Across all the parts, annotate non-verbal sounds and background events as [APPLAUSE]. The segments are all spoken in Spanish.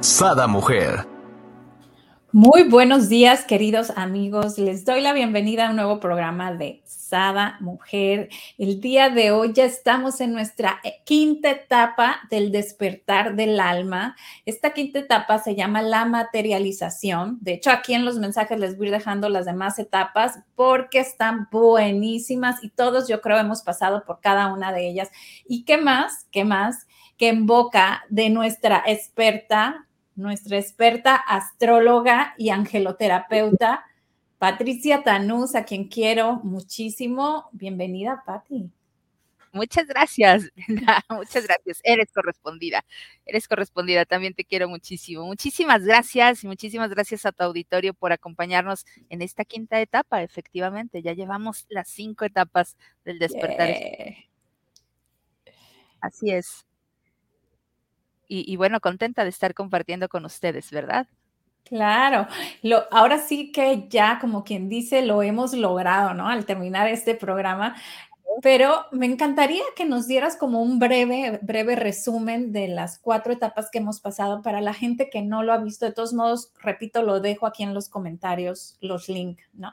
Sada Mujer. Muy buenos días, queridos amigos. Les doy la bienvenida a un nuevo programa de Sada Mujer. El día de hoy ya estamos en nuestra quinta etapa del despertar del alma. Esta quinta etapa se llama la materialización. De hecho, aquí en los mensajes les voy dejando las demás etapas porque están buenísimas y todos yo creo hemos pasado por cada una de ellas. ¿Y qué más? ¿Qué más? que en boca de nuestra experta nuestra experta astróloga y angeloterapeuta, Patricia Tanús, a quien quiero muchísimo. Bienvenida, Pati. Muchas gracias, [LAUGHS] muchas gracias. Eres correspondida, eres correspondida, también te quiero muchísimo. Muchísimas gracias y muchísimas gracias a tu auditorio por acompañarnos en esta quinta etapa. Efectivamente, ya llevamos las cinco etapas del despertar. Así es y, bueno, contenta de estar compartiendo con ustedes, ¿verdad? Claro, lo, ahora sí que ya, como quien dice, lo hemos logrado, ¿no? Al terminar este programa. Pero me encantaría que nos dieras como un breve, breve resumen de las cuatro etapas que hemos pasado para la gente que no lo ha visto. De todos modos, repito, lo dejo aquí en los comentarios, los links, ¿no?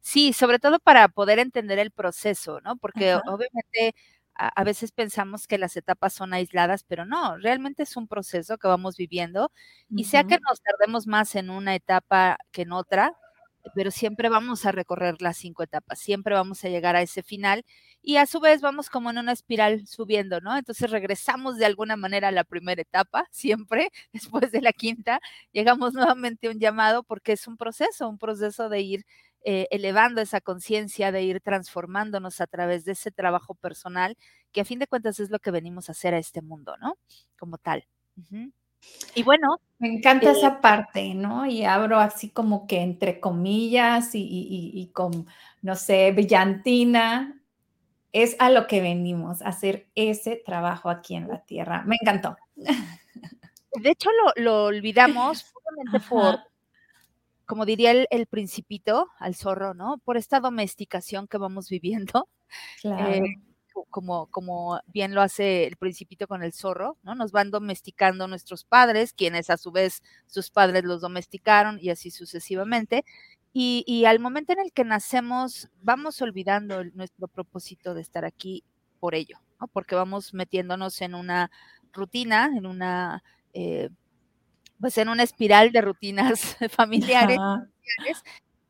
Sí, sobre todo para poder entender el proceso, ¿no? Porque obviamente a, veces pensamos que las etapas son aisladas, pero no, realmente es un proceso que vamos viviendo y sea que nos tardemos más en una etapa que en otra, pero siempre vamos a recorrer las cinco etapas, siempre vamos a llegar a ese final y a su vez vamos como en una espiral subiendo, ¿no? Entonces regresamos de alguna manera a la primera etapa, siempre, [LAUGHS] después de la quinta, llegamos nuevamente a un llamado porque es un proceso, un proceso de ir eh, elevando esa conciencia, de ir transformándonos a través de ese trabajo personal, que a fin de cuentas es lo que venimos a hacer a este mundo, ¿no? Como tal. Y bueno. Me encanta eh esa parte, ¿no? Y abro así como que entre comillas y, con, no sé, brillantina. Es a lo que venimos, a hacer ese trabajo aquí en la tierra. Me encantó. De hecho, lo, olvidamos [LAUGHS] por como diría el, principito al zorro, ¿no? Por esta domesticación que vamos viviendo. [LAUGHS] Eh, como, como bien lo hace el principito con el zorro, ¿no? Nos van domesticando nuestros padres, quienes a su vez sus padres los domesticaron y así sucesivamente. Y, al momento en el que nacemos, vamos olvidando nuestro propósito de estar aquí por ello, ¿no? Porque vamos metiéndonos en una rutina, en una eh, pues en una espiral de rutinas [LAUGHS] familiares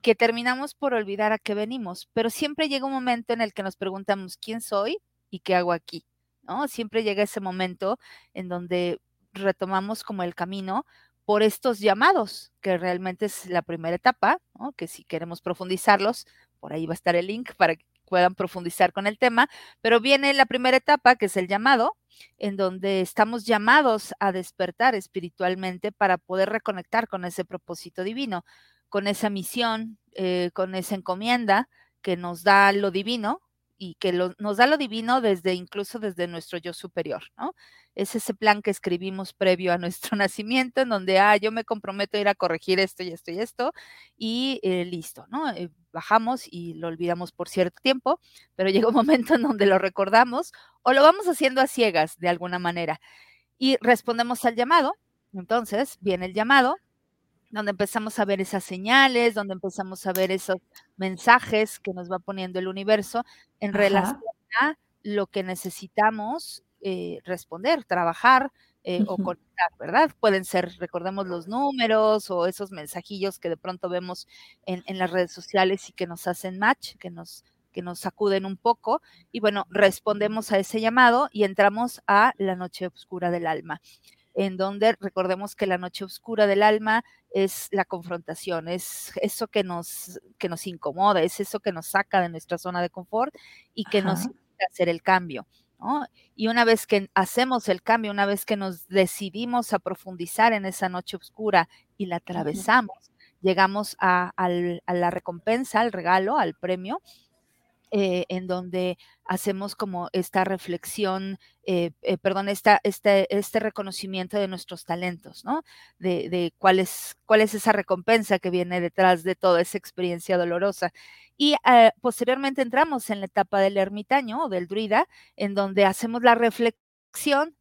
que terminamos por olvidar a qué venimos, pero siempre llega un momento en el que nos preguntamos quién soy y qué hago aquí, ¿no? Siempre llega ese momento en donde retomamos como el camino por estos llamados, que realmente es la primera etapa, ¿no? que si queremos profundizarlos, por ahí va a estar el link para que puedan profundizar con el tema, pero viene la primera etapa, que es el llamado, en donde estamos llamados a despertar espiritualmente para poder reconectar con ese propósito divino, con esa misión, eh, con esa encomienda que nos da lo divino, y que nos da lo divino desde incluso desde nuestro yo superior, ¿no? Es ese plan que escribimos previo a nuestro [LAUGHS] nacimiento, en donde, ah, yo me comprometo a ir a corregir esto y esto y esto, y eh, listo, ¿no? Eh, bajamos y lo olvidamos por cierto tiempo, pero [LAUGHS] llega un momento en donde lo recordamos o lo vamos haciendo a ciegas de alguna manera y respondemos al llamado. Entonces viene el llamado, donde empezamos a ver esas señales, donde empezamos a ver esos mensajes que nos va poniendo el universo en relación a lo que necesitamos eh, responder, trabajar eh, o conectar, ¿verdad? Pueden ser, recordemos los números o esos mensajillos que de pronto vemos en, en las redes sociales y que nos hacen match, que nos, que nos sacuden un poco. Y bueno, respondemos a ese llamado y entramos a la noche oscura del alma en donde recordemos que la noche oscura del alma es la confrontación, es eso que nos, que nos incomoda, es eso que nos saca de nuestra zona de confort y que nos hace hacer el cambio. Y una vez que hacemos el cambio, una vez que nos decidimos a profundizar en esa noche oscura y la atravesamos, llegamos a, la recompensa, al regalo, al premio, eh, en donde hacemos como esta reflexión, eh, eh, perdón, esta, este, este reconocimiento de nuestros talentos, ¿no? De, cuál, es, cuál es esa recompensa que viene detrás de toda esa experiencia dolorosa. Y posteriormente entramos en la etapa del ermitaño o del druida, en donde hacemos la reflexión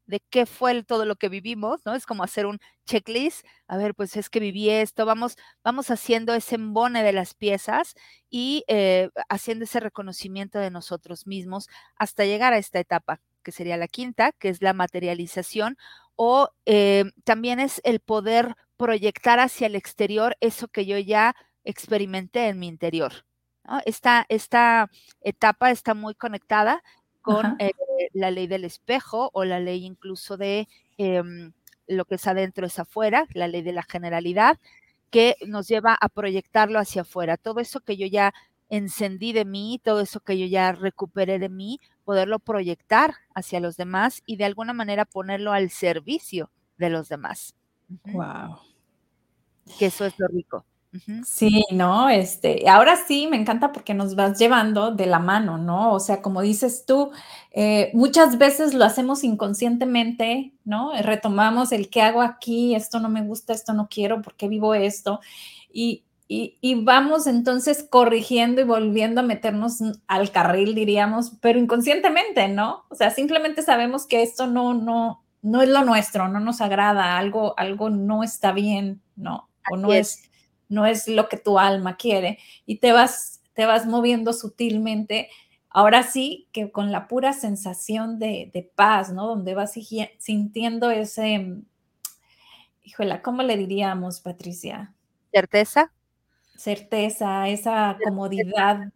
de qué fue todo lo que vivimos, ¿no? Es como hacer un checklist, a ver, pues es que viví esto, vamos, vamos haciendo ese embone de las piezas y eh, haciendo ese reconocimiento de nosotros mismos hasta llegar a esta etapa, que sería la quinta, que es la materialización, o eh, también es el poder proyectar hacia el exterior eso que yo ya experimenté en mi interior. Esta, esta etapa está muy conectada con eh, la ley del espejo o la ley incluso de em, lo que es adentro es afuera, la ley de la generalidad, que nos lleva a proyectarlo hacia afuera. Todo eso que yo ya encendí de mí, todo eso que yo ya recuperé de mí, poderlo proyectar hacia los demás y de alguna manera ponerlo al servicio de los demás. Wow. Que eso es lo rico. Sí, ¿no? Este, ahora sí me encanta porque nos vas llevando de la mano, ¿no? O sea, como dices tú, eh, muchas veces lo hacemos inconscientemente, ¿no? Retomamos el qué hago aquí, esto no me gusta, esto no quiero, ¿por qué vivo esto? Y, y, vamos entonces corrigiendo y volviendo a meternos al carril, diríamos, pero inconscientemente, ¿no? O sea, simplemente sabemos que esto no, no, no es lo nuestro, no nos agrada, algo, algo no está bien, ¿no? O no es no es lo que tu alma quiere y te vas, te vas moviendo sutilmente. Ahora sí que con la pura sensación de, paz, ¿no? Donde vas sintiendo ese, híjole, ¿cómo le diríamos, Patricia? Certeza. Certeza, esa comodidad.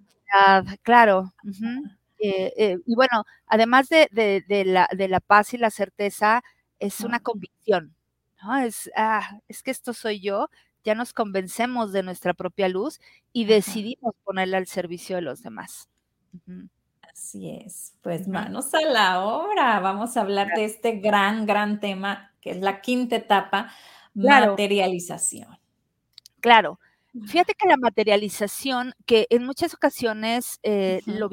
Claro. Eh, eh, y bueno, además de, la, de, la, paz y la certeza, es una convicción. ¿no? Es, ah, es que esto soy yo, ya nos convencemos de nuestra propia luz y decidimos ponerla al servicio de los demás. Así es. Pues manos a la obra. Vamos a hablar de este gran, gran tema que es la quinta etapa, materialización. Claro. Fíjate que la materialización, que en muchas ocasiones eh, lo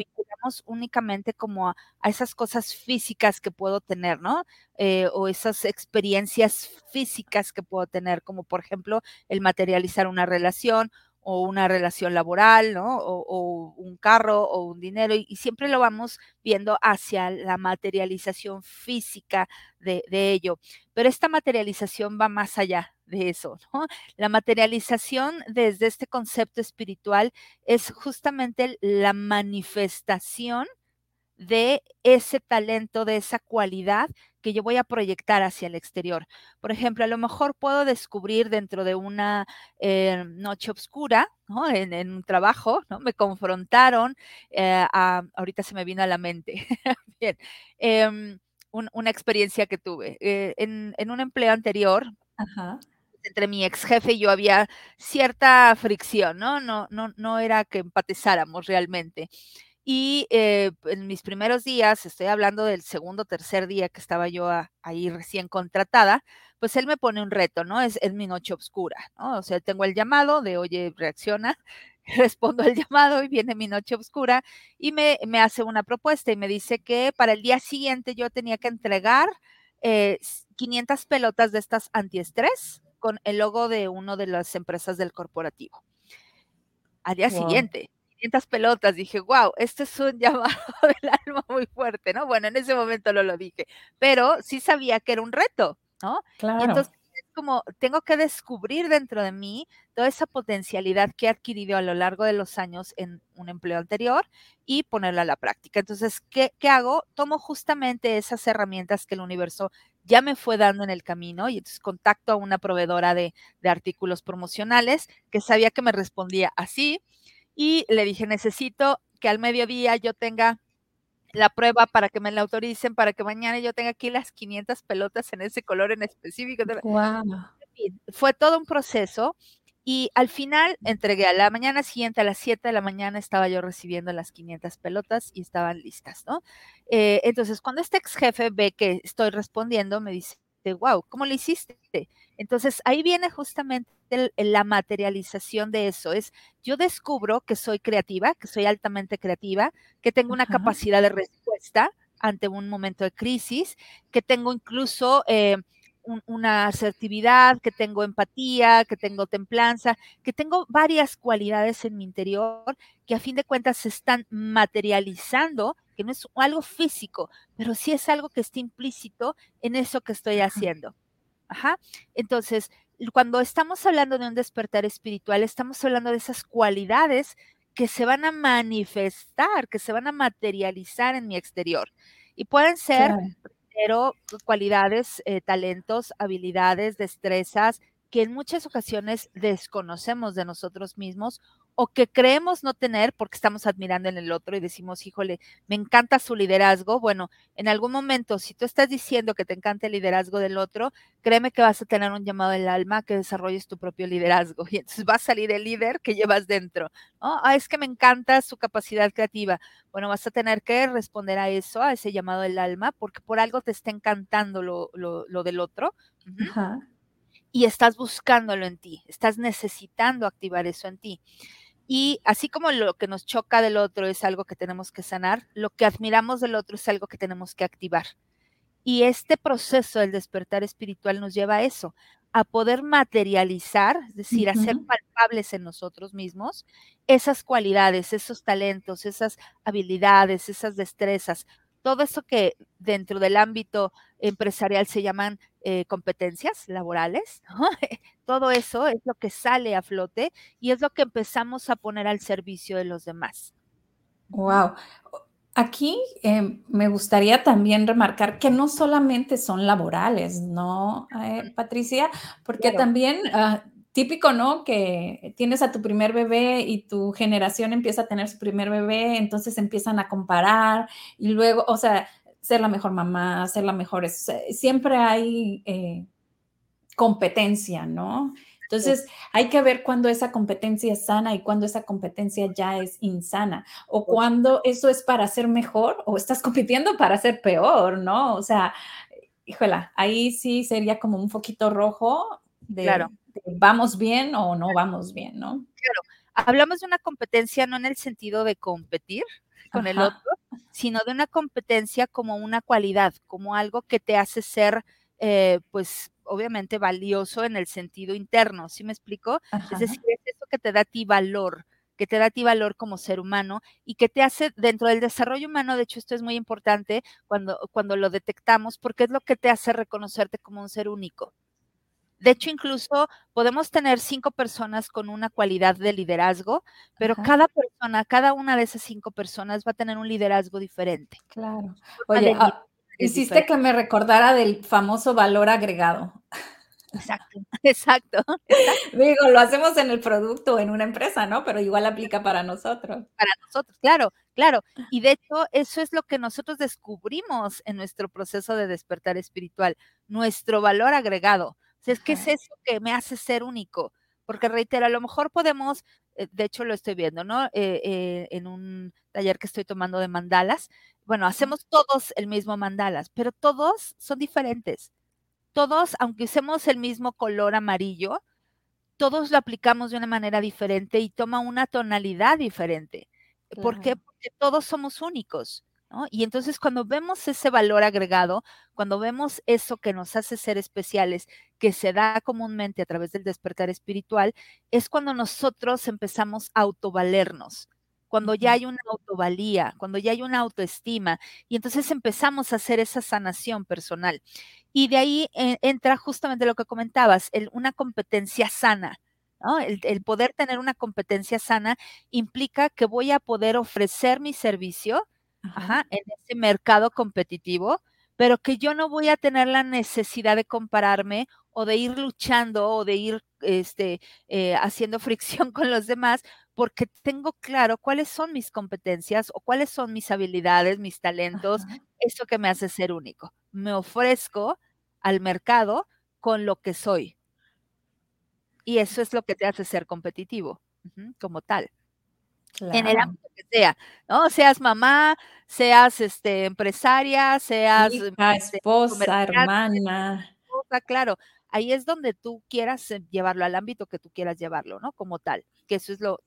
únicamente como a, esas cosas físicas que puedo tener, ¿no? Eh, o esas experiencias físicas que puedo tener, como por ejemplo el materializar una relación o una relación laboral, ¿no? O, un carro o un dinero, y, siempre lo vamos viendo hacia la materialización física de, de ello. Pero esta materialización va más allá de eso, [LAUGHS] ¿no? La materialización desde este concepto espiritual es justamente la manifestación de ese talento, de esa cualidad que yo voy a proyectar hacia el exterior. Por ejemplo, a lo mejor puedo descubrir dentro de una eh, noche oscura, ¿no? en, un trabajo, ¿no? me confrontaron, eh, ahorita se me vino a la mente, [LAUGHS] bien, em, una experiencia que tuve. Eh, en, un empleo anterior, entre mi ex jefe y yo había cierta fricción, ¿no? No, no, no era que empatizáramos realmente. Y eh, en mis primeros días, estoy hablando del segundo, tercer día que estaba yo ahí recién contratada, pues él me pone un reto, ¿no? Es, mi noche oscura, ¿no? O sea, tengo el llamado de, oye, reacciona, [LAUGHS] respondo al llamado y viene mi noche oscura y me, me, hace una propuesta y me dice que para el día siguiente yo tenía que entregar 500 eh, pelotas de estas antiestrés con el logo de una de las empresas del corporativo. Al día siguiente, pelotas, dije, wow, esto es un [LAUGHS] llamado del alma muy fuerte, ¿no? Bueno, en ese momento no lo dije, pero sí sabía que era un reto, ¿no? Claro. entonces es como, tengo que descubrir dentro de mí toda esa potencialidad que he adquirido a lo largo de los años en un empleo anterior y ponerla a la práctica. Entonces, ¿qué, qué hago? Tomo justamente esas herramientas que el universo ya me fue dando en el camino y entonces contacto a una proveedora de, de artículos promocionales que sabía que me respondía así y le dije, necesito que al mediodía yo tenga la prueba para que me la autoricen, para que mañana yo tenga aquí las 500 pelotas en ese color en específico. Wow. Fue todo un proceso Y al final entregué a la mañana siguiente, a las 7 de la mañana, estaba yo recibiendo las 500 pelotas y estaban listas, ¿no? Eh, entonces, cuando este ex jefe ve que estoy respondiendo, me dice, wow, ¿cómo lo hiciste? Entonces, ahí viene justamente la materialización de eso. Es, yo descubro que soy creativa, que soy altamente creativa, que tengo una capacidad de respuesta ante un momento de crisis, que tengo incluso... Eh, una asertividad, que tengo empatía, que tengo templanza, que tengo varias cualidades en mi interior que a fin de cuentas se están materializando, que no es algo físico, pero sí es algo que está implícito en eso que estoy haciendo. Ajá. Entonces, cuando estamos hablando de un despertar espiritual, estamos hablando de esas cualidades que se van a manifestar, que se van a materializar en mi exterior. Y pueden ser pero cualidades, eh, talentos, habilidades, destrezas que en muchas ocasiones desconocemos de nosotros mismos o que creemos no tener porque estamos admirando en el otro y decimos, híjole, me encanta su liderazgo. Bueno, en algún momento, si tú estás diciendo que te encanta el liderazgo del otro, créeme que vas a tener un llamado del alma que desarrolles tu propio liderazgo [LAUGHS] y entonces va a salir el líder que llevas dentro. Ah, es que me encanta su capacidad creativa. Bueno, vas a tener que responder a eso, a ese llamado del alma, porque por algo te está encantando lo, lo, del otro. Y estás buscándolo en ti, estás necesitando activar eso en ti. Y así como lo que nos choca del otro es algo que tenemos que sanar, lo que admiramos del otro es algo que tenemos que activar. Y este proceso del despertar espiritual nos lleva a eso, a poder materializar, es decir, a ser palpables en nosotros mismos esas cualidades, esos talentos, esas habilidades, esas destrezas, todo eso que dentro del ámbito empresarial se llaman eh, competencias laborales, [LAUGHS] todo eso es lo que sale a flote y es lo que empezamos a poner al servicio de los demás. Wow. Aquí em, me gustaría también remarcar que no solamente son laborales, ¿no, eh, Patricia? Porque también ah, típico, ¿no? Que tienes a tu primer bebé y tu generación empieza a tener su primer bebé, entonces empiezan a comparar y luego, o sea, ser la mejor mamá, ser la mejor, siempre hay eh, competencia, ¿no? Entonces, hay que ver cuándo esa competencia es sana y cuándo esa competencia ya es insana, o cuándo eso es para ser mejor o estás compitiendo para ser peor, ¿no? O sea, híjola, ahí sí sería como un foquito rojo de, claro vamos bien o no vamos bien, ¿no? Claro, hablamos de una competencia no en el sentido de competir con el otro, sino de una competencia como una cualidad, como algo que te hace ser, eh, pues, obviamente valioso en el sentido interno, ¿sí me explico? Es decir, es eso que te da a ti valor, que te da a ti valor como ser humano y que te hace dentro del desarrollo humano, de hecho esto es muy importante cuando, cuando lo detectamos, porque es lo que te hace reconocerte como un ser único. De hecho, incluso podemos tener cinco personas con una cualidad de liderazgo, pero cada persona, cada una de esas cinco personas va a tener un liderazgo diferente. Claro. Oye, ah, hiciste que me recordara del famoso valor agregado. Exacto, [LAUGHS] exacto, [LAUGHS] Digo, lo hacemos en el producto, en una empresa, ¿no? Pero igual aplica para nosotros. Para nosotros, claro, claro. Y de hecho, eso es lo que nosotros descubrimos en nuestro proceso de despertar espiritual, nuestro valor agregado es que es eso que me hace ser único. Porque reitero, a lo mejor podemos, eh, de hecho lo estoy viendo, ¿no? Eh, eh, en un taller que estoy tomando de mandalas. Bueno, hacemos todos el mismo mandalas, pero todos son diferentes. Todos, aunque usemos el mismo color amarillo, todos lo aplicamos de una manera diferente y toma una tonalidad diferente. ¿Por qué? Porque todos somos únicos. Y entonces cuando vemos ese valor agregado, cuando vemos eso que nos hace ser especiales, que se da comúnmente a través del despertar espiritual, es cuando nosotros empezamos a autovalernos, cuando ya hay una autovalía, cuando ya hay una autoestima, y entonces empezamos a hacer esa sanación personal. Y de ahí eh, entra justamente lo que comentabas, una competencia sana. El, el, poder tener una competencia sana implica que voy a poder ofrecer mi servicio en ese mercado competitivo, pero que yo no voy a tener la necesidad de compararme o de ir luchando o de ir este, eh, haciendo [LAUGHS] fricción con los demás, porque tengo claro cuáles son mis competencias o cuáles son mis habilidades, mis talentos, eso que me hace ser único. Me ofrezco al mercado con lo que soy. Y eso es lo que te hace ser competitivo como tal. En el ámbito que sea, ¿no? Seas mamá, seas este, empresaria, seas Hija, este, esposa, hermana. claro, ahí es donde tú quieras eh, llevarlo al ámbito que tú quieras llevarlo, ¿no? Como tal, que eso es lo,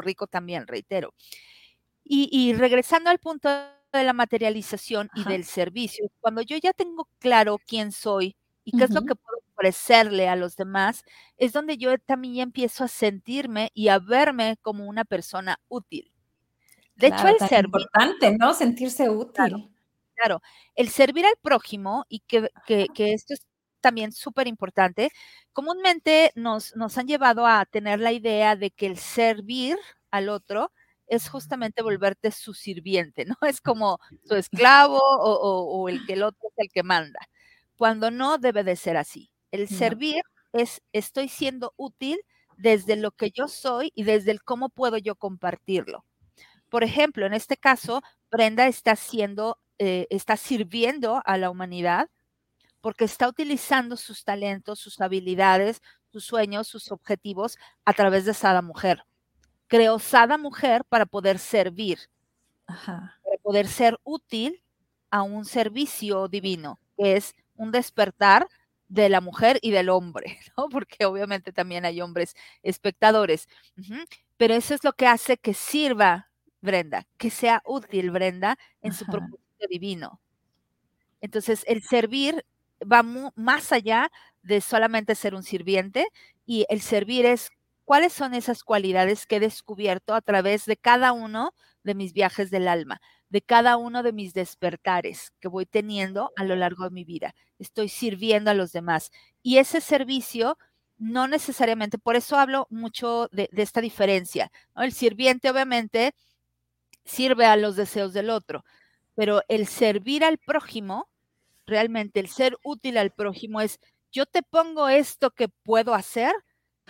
rico también, reitero. Y, regresando al punto de la materialización y del servicio, cuando yo ya tengo claro quién soy y qué es lo que puedo ofrecerle a los demás, es donde yo también empiezo a sentirme y a verme como una persona útil. De hecho, el ser importante, ¿no? Sentirse útil. Claro, el servir al prójimo y que, que, esto es también súper importante, comúnmente nos, nos han llevado a tener la idea de que el servir al otro es justamente volverte su sirviente, ¿no? [LAUGHS] Es como su esclavo o, o, el que el otro es el que manda, cuando no debe de ser así. El servir es, estoy siendo útil desde lo que yo soy y desde el cómo puedo yo compartirlo. Por ejemplo, en este caso, Brenda está haciendo, eh, está sirviendo a la humanidad porque está utilizando sus talentos, sus habilidades, sus sueños, sus objetivos a través de Sada Mujer. Creó Sada Mujer para poder servir, para poder ser útil a un servicio divino, que es un despertar de la mujer y del hombre, [LAUGHS] ¿no? Porque obviamente también hay hombres espectadores. Pero eso es lo que hace que sirva Brenda, que sea útil Brenda en su propósito divino. Entonces, el servir va más allá de solamente ser un sirviente y el servir es cuáles son esas cualidades que he descubierto a través de cada uno de mis viajes del alma de cada uno de mis despertares que voy teniendo a lo largo de mi vida. Estoy sirviendo a los demás. Y ese servicio no necesariamente, por eso hablo mucho de, esta diferencia. El sirviente obviamente sirve a los deseos del otro, pero el servir al prójimo, realmente el ser útil al prójimo es, yo te pongo esto que puedo hacer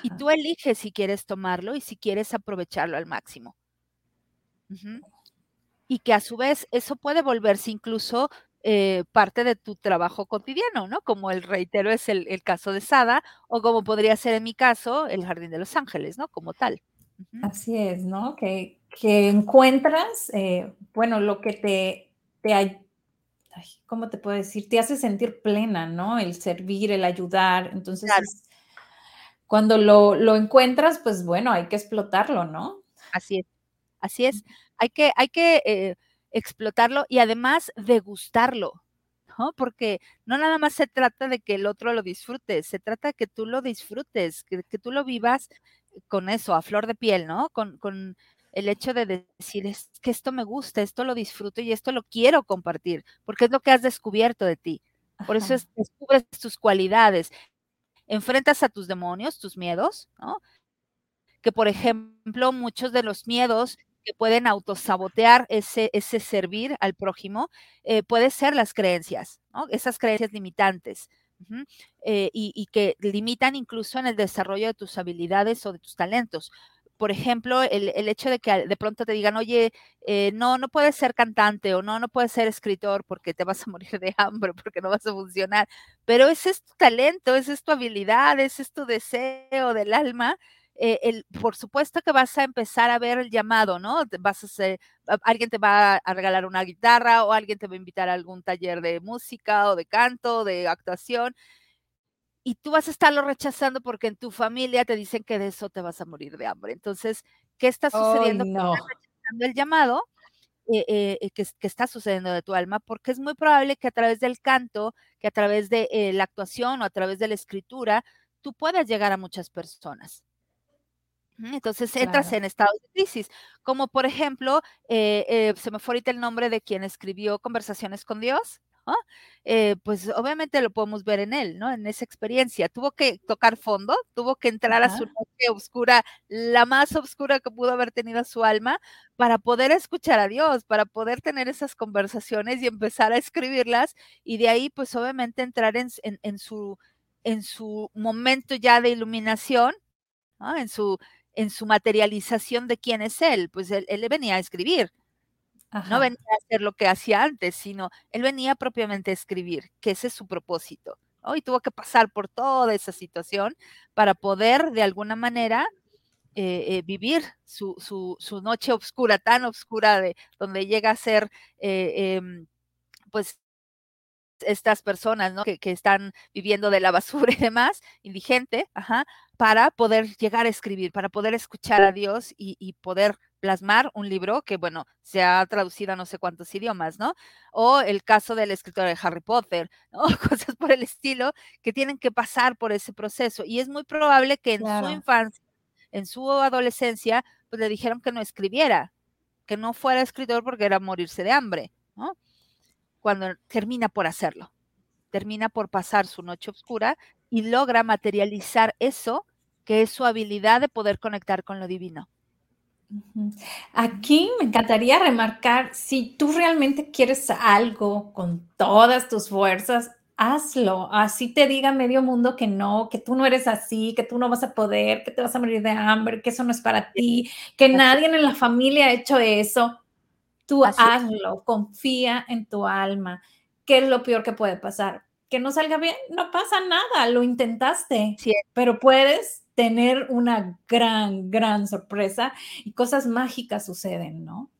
y tú eliges si quieres tomarlo y si quieres aprovecharlo al máximo y que a su vez eso puede volverse incluso eh, parte de tu trabajo cotidiano, ¿no? Como el reitero es el, caso de Sada o como podría ser en mi caso el Jardín de los Ángeles, ¿no? Como tal. Así es, ¿no? Que, que encuentras, eh, bueno, lo que te, te ¿cómo te puedo decir? Te hace sentir plena, ¿no? El servir, el ayudar. Entonces, cuando lo, lo, encuentras, pues bueno, hay que explotarlo, ¿no? Así es, así es hay que, hay que eh, explotarlo y además degustarlo, ¿no? Porque no nada más se trata de que el otro lo disfrute, se trata de que tú lo disfrutes, que, tú lo vivas con eso, a flor de piel, ¿no? Con, con el hecho de decir, es que esto me gusta, esto lo disfruto y esto lo quiero compartir, porque es lo que has descubierto de ti. Por eso descubres tus cualidades, enfrentas a tus demonios, tus miedos, ¿no? Que por ejemplo, muchos de los miedos que pueden autosabotear ese, ese servir al prójimo, eh, puede ser las creencias, ¿no? esas creencias limitantes. Eh, y, que limitan incluso en el desarrollo de tus habilidades o de tus talentos. Por ejemplo, el, hecho de que de pronto te digan, oye, eh, no, no puedes ser cantante o no, no puedes ser escritor porque te vas a [LAUGHS] morir de hambre, porque no vas a funcionar. Pero ese es tu talento, esa es tu habilidad, ese es tu deseo del alma eh, el, por supuesto que vas a empezar a ver el llamado, ¿no? Vas a ser, alguien te va a regalar una guitarra o alguien te va a invitar a algún taller de música o de canto, de actuación. Y tú vas a estarlo rechazando porque en tu familia te dicen que de eso te vas a morir de hambre. Entonces, ¿qué está sucediendo? no. el llamado eh, eh, que, que, está sucediendo de tu alma, porque es muy probable que a través del canto, que a través de la actuación o a través de la escritura, tú puedas llegar a muchas personas. Entonces entras en estados de crisis, como por ejemplo, eh, eh, se me fue ahorita el nombre de quien escribió Conversaciones con Dios, eh, pues obviamente lo podemos ver en él, ¿no? En esa experiencia. Tuvo que tocar fondo, tuvo que entrar a su noche oscura, la más oscura que pudo haber tenido su alma, para poder escuchar a Dios, para poder tener esas conversaciones y empezar a escribirlas, y de ahí, pues obviamente entrar en, su, en su momento ya de iluminación, en su en su materialización de quién es él. Pues él, él venía a escribir. No venía a hacer lo que hacía antes, sino él venía propiamente a escribir, que ese es su propósito. y tuvo que pasar por toda esa situación para poder de alguna manera eh, eh, vivir su, su, noche oscura, tan oscura, de donde llega a ser, eh, em, pues, estas personas, ¿no? Que, están viviendo de la basura y demás, indigente, ajá, para poder llegar a escribir, para poder escuchar a Dios y, y poder plasmar un libro que, bueno, se ha traducido a no sé cuántos idiomas, ¿no? O el caso del escritor de Harry Potter, [LAUGHS] ¿no? Cosas por el estilo que tienen que pasar por ese proceso. Y es muy probable que en su infancia, en su adolescencia, pues le dijeron que no escribiera, que no fuera escritor porque era morirse de hambre, ¿no? Cuando termina por hacerlo, termina por pasar su noche oscura y logra materializar eso que es su habilidad de poder conectar con lo divino. Aquí me encantaría remarcar, si tú realmente quieres algo con todas tus fuerzas, hazlo. Así te diga medio mundo que no, que tú no eres así, que tú no vas a poder, que te vas a morir de hambre, que eso no es para ti, que nadie en la familia ha hecho eso. Tú hazlo, confía en tu alma. ¿Qué es lo peor que puede pasar? Que no salga bien, no pasa nada, lo intentaste, pero puedes tener una gran, gran sorpresa y cosas mágicas suceden, ¿no?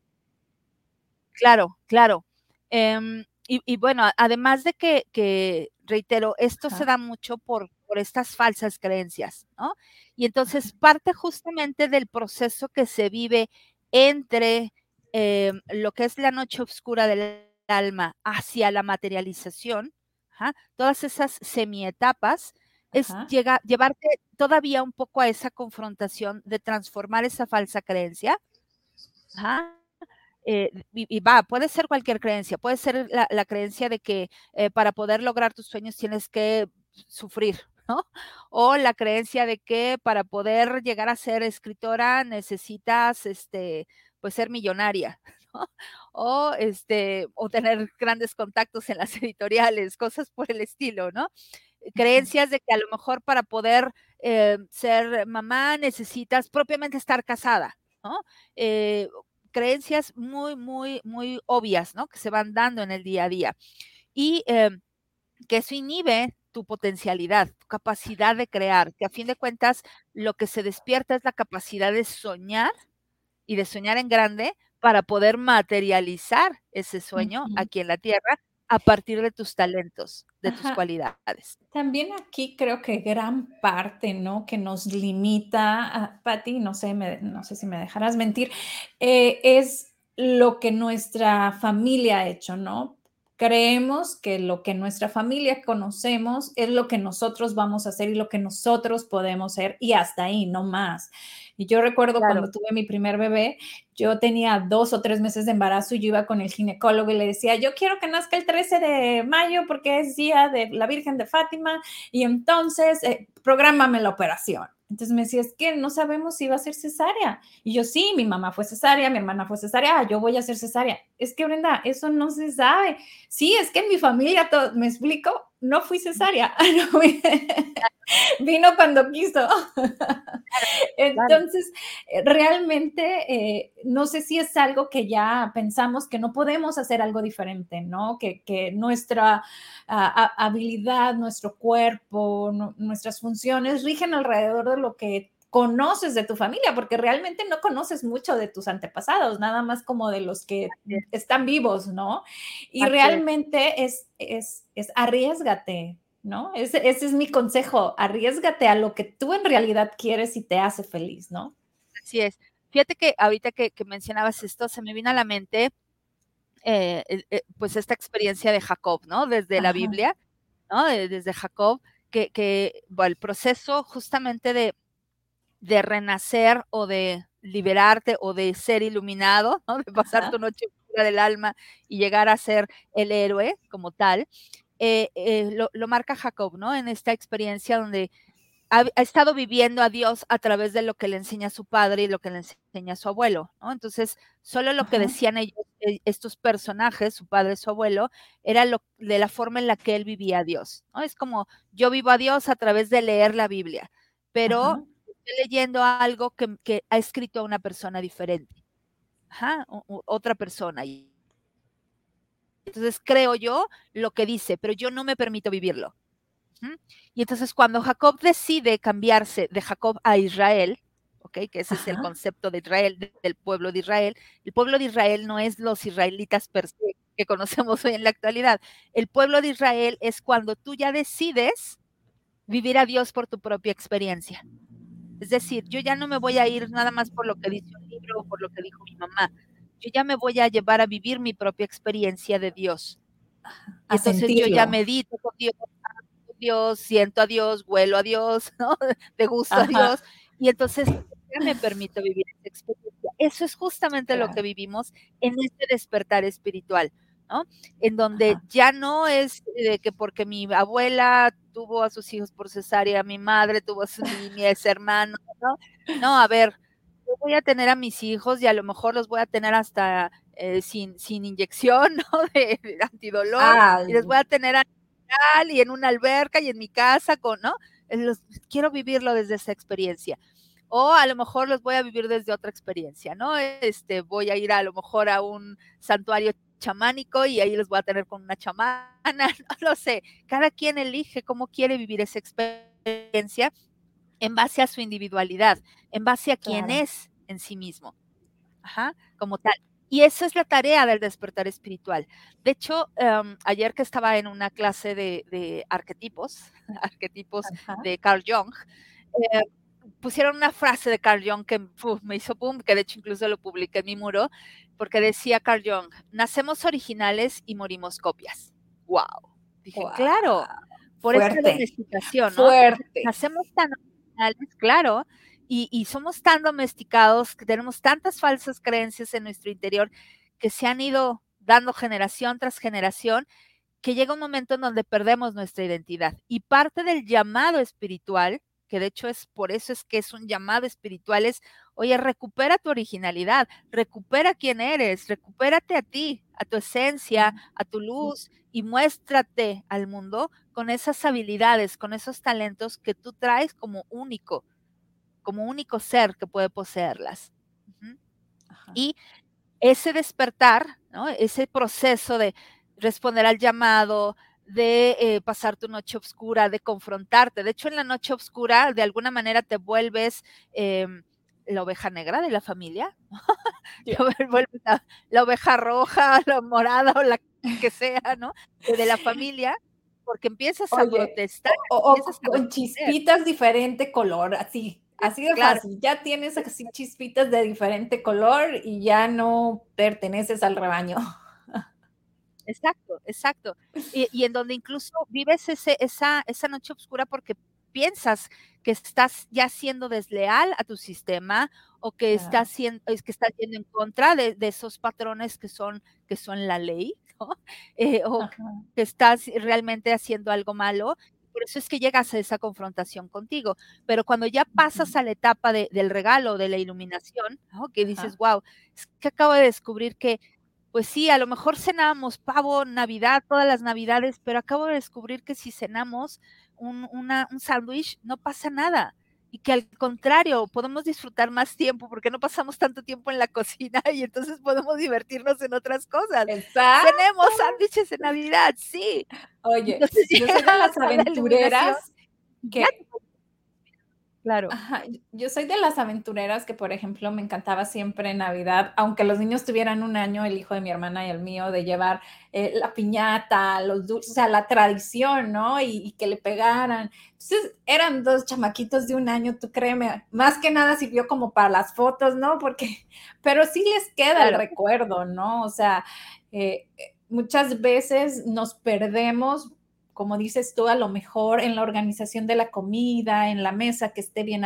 Claro, claro. Em, y, bueno, además de que, reitero, esto se da mucho por, por estas falsas creencias, ¿no? Y entonces parte justamente del proceso que se vive entre em, lo que es la noche oscura del alma hacia la materialización, todas esas semietapas, es llevarte todavía un poco a esa confrontación de transformar esa falsa creencia. Eh, y, va, puede ser cualquier creencia, puede ser la, creencia de que eh, para poder lograr tus sueños tienes que sufrir, [LAUGHS] ¿no? O la creencia de que para poder llegar a ser escritora necesitas, este, pues ser millonaria, [LAUGHS] ¿no? O este, o tener grandes contactos en las [LAUGHS] editoriales, cosas por el estilo, ¿no? creencias de que a lo mejor para poder eh, ser mamá necesitas propiamente estar casada, ¿no? Eh, creencias muy, muy, muy obvias, ¿no? Que se van dando en el día a día. Y eh, que eso inhibe tu potencialidad, tu capacidad de crear, que a fin de cuentas lo que se despierta es la capacidad de soñar y de soñar en grande para poder materializar ese sueño aquí en la tierra a partir de tus talentos, de tus cualidades. También aquí creo que gran parte, ¿no? Que nos limita, a, Patti, no sé, no sé si me dejarás mentir, eh, es lo que nuestra familia ha hecho, ¿no? Creemos que lo que nuestra familia conocemos es lo que nosotros vamos a hacer y lo que nosotros podemos ser y hasta ahí, no más. Y yo recuerdo cuando tuve mi primer bebé, yo tenía dos o tres meses de embarazo y yo iba con el ginecólogo y le decía, yo quiero que nazca el 13 de mayo porque es día de la Virgen de Fátima y entonces eh, prográmame la operación. Entonces me decía, es que no sabemos si va a ser cesárea. Y yo, sí, mi mamá fue cesárea, mi hermana fue cesárea, ah, yo voy a ser cesárea. Es que, Brenda, eso no se sabe. Sí, es que en mi familia, todo, me explico, no fui cesárea. [LAUGHS] [LAUGHS] Vino cuando quiso. [LAUGHS] Entonces, realmente, eh, no sé si es algo que ya pensamos que no podemos hacer algo diferente, ¿no? Que, nuestra habilidad, nuestro cuerpo, nuestras funciones rigen alrededor de lo que conoces de tu familia, porque realmente no conoces mucho de tus antepasados, nada más como de los que están vivos, ¿no? Y realmente es, es, es arriesgate, ¿no? Ese, ese, es mi consejo, arriesgate a lo que tú en realidad quieres y te hace feliz, ¿no? Así es. Fíjate que ahorita que, mencionabas esto, se me vino a la mente, eh, eh, pues esta experiencia de Jacob, ¿no? Desde la Biblia, ¿no? Desde Jacob, que, que bueno, el proceso justamente de, de renacer o de liberarte o de ser iluminado, ¿no? [LAUGHS] de pasar tu noche del alma y llegar a ser el héroe como tal, eh, eh, lo, marca Jacob, ¿no? En esta experiencia donde ha, estado viviendo a Dios a través de lo que le enseña su padre y lo que le enseña su abuelo, ¿no? Entonces, solo lo que decían ellos, eh, estos personajes, su padre, su abuelo, era lo, de la forma en la que él vivía a Dios, ¿no? Es como, yo vivo a Dios a través de leer la Biblia, pero leyendo algo que, ha escrito una persona diferente. Ajá, otra persona. Entonces creo yo lo que dice, pero yo no me permito vivirlo. Y entonces cuando Jacob decide cambiarse de Jacob a Israel, ¿ok? Que ese es el concepto de Israel, del pueblo de Israel. El pueblo de Israel no es los israelitas per se que conocemos hoy en la actualidad. El pueblo de Israel es cuando tú ya decides vivir a Dios por tu propia experiencia. Es decir, yo ya no me voy a ir nada más por lo que dice un libro o por lo que dijo mi mamá. Yo ya me voy a llevar a vivir mi propia experiencia de Dios. Entonces yo ya medito con Dios, Dios, siento a Dios, vuelo a Dios, [LAUGHS] ¿no? Te gusta a Dios. Y entonces ya me permito vivir esa experiencia. Eso es justamente lo que vivimos en este despertar espiritual. ¿no? En donde ya no es de que porque mi abuela tuvo a sus hijos por cesárea, mi madre tuvo a sus hermanos, ¿no? No, a ver, yo voy a tener a mis hijos y a lo mejor los voy a tener hasta eh, sin, sin inyección, [LAUGHS] ¿no? De, antidolor, y les voy a tener a y en una alberca y en mi casa con, ¿no? quiero vivirlo desde esa experiencia. O a lo mejor los voy a vivir desde otra experiencia, ¿no? Este, voy a ir a lo mejor a un santuario chamánico y ahí los voy a tener con una chamana, [LAUGHS] no lo sé. Cada quien elige cómo quiere vivir esa experiencia en base a su individualidad, en base a quién es en sí mismo. Ajá, como tal. Y esa es la tarea del despertar espiritual. De hecho, em, ayer que estaba en una clase de, arquetipos, [LAUGHS] arquetipos de Carl Jung, eh, pusieron una frase de Carl Jung que me hizo boom, que de hecho incluso lo publiqué en mi muro, porque decía Carl Jung, nacemos originales y morimos copias. ¡Wow! Dije, claro, por esta ¿no? Fuerte. Nacemos tan claro, y, somos tan domesticados, que tenemos tantas falsas creencias en nuestro interior que se han ido dando generación tras generación, que llega un momento en donde perdemos nuestra identidad. Y parte del llamado espiritual, que de hecho es por eso es que es un llamado espiritual, es, oye, recupera tu originalidad, recupera quién eres, recupérate a ti, a tu esencia, a tu luz y muéstrate al mundo con esas habilidades, con esos talentos que tú traes como único como único ser que puede poseerlas. Y ese despertar, ese proceso de responder al llamado, de eh, pasar tu noche oscura, de confrontarte. De hecho, en la noche oscura, de alguna manera te vuelves em, la oveja negra de la familia, [LAUGHS] la, oveja roja, la morada o la que sea, ¿no? De la familia, porque empiezas a protestar. O, con chispitas diferente color, así. Así de fácil, ya tienes así chispitas de diferente color y ya no perteneces al rebaño. Exacto, exacto. Y, en donde incluso vives ese, esa, esa noche oscura porque piensas que estás ya siendo desleal a tu sistema o que estás siendo, es que estás yendo en contra de, esos patrones que son, que son la ley, [LAUGHS] eh, o que estás realmente haciendo algo malo por eso es que llegas a esa confrontación contigo. Pero cuando ya pasas a la etapa del regalo, de la iluminación, que dices, wow, es que acabo de descubrir que, pues sí, a lo mejor cenamos pavo, Navidad, todas las Navidades, pero acabo de descubrir que si cenamos un, un sándwich, no pasa nada y que al contrario, podemos disfrutar más tiempo porque no pasamos tanto tiempo en la [LAUGHS] cocina y entonces podemos divertirnos en otras cosas. Exacto. Tenemos sándwiches en Navidad, sí. Oye, [LAUGHS] yo soy de las aventureras que Claro. Yo soy de las aventureras que, por ejemplo, me encantaba siempre en Navidad, aunque los niños tuvieran un año, el hijo de mi hermana y el mío, de llevar eh, la piñata, los dulces, o sea, la tradición, ¿no? Y, que le pegaran. Entonces, eran dos chamaquitos de un año, tú créeme, más que nada sirvió como para las fotos, ¿no? Porque, [LAUGHS] pero sí les queda el recuerdo, ¿no? O sea, eh, muchas veces nos perdemos como dices tú, a lo mejor en la organización de la comida, en la mesa, que esté bien,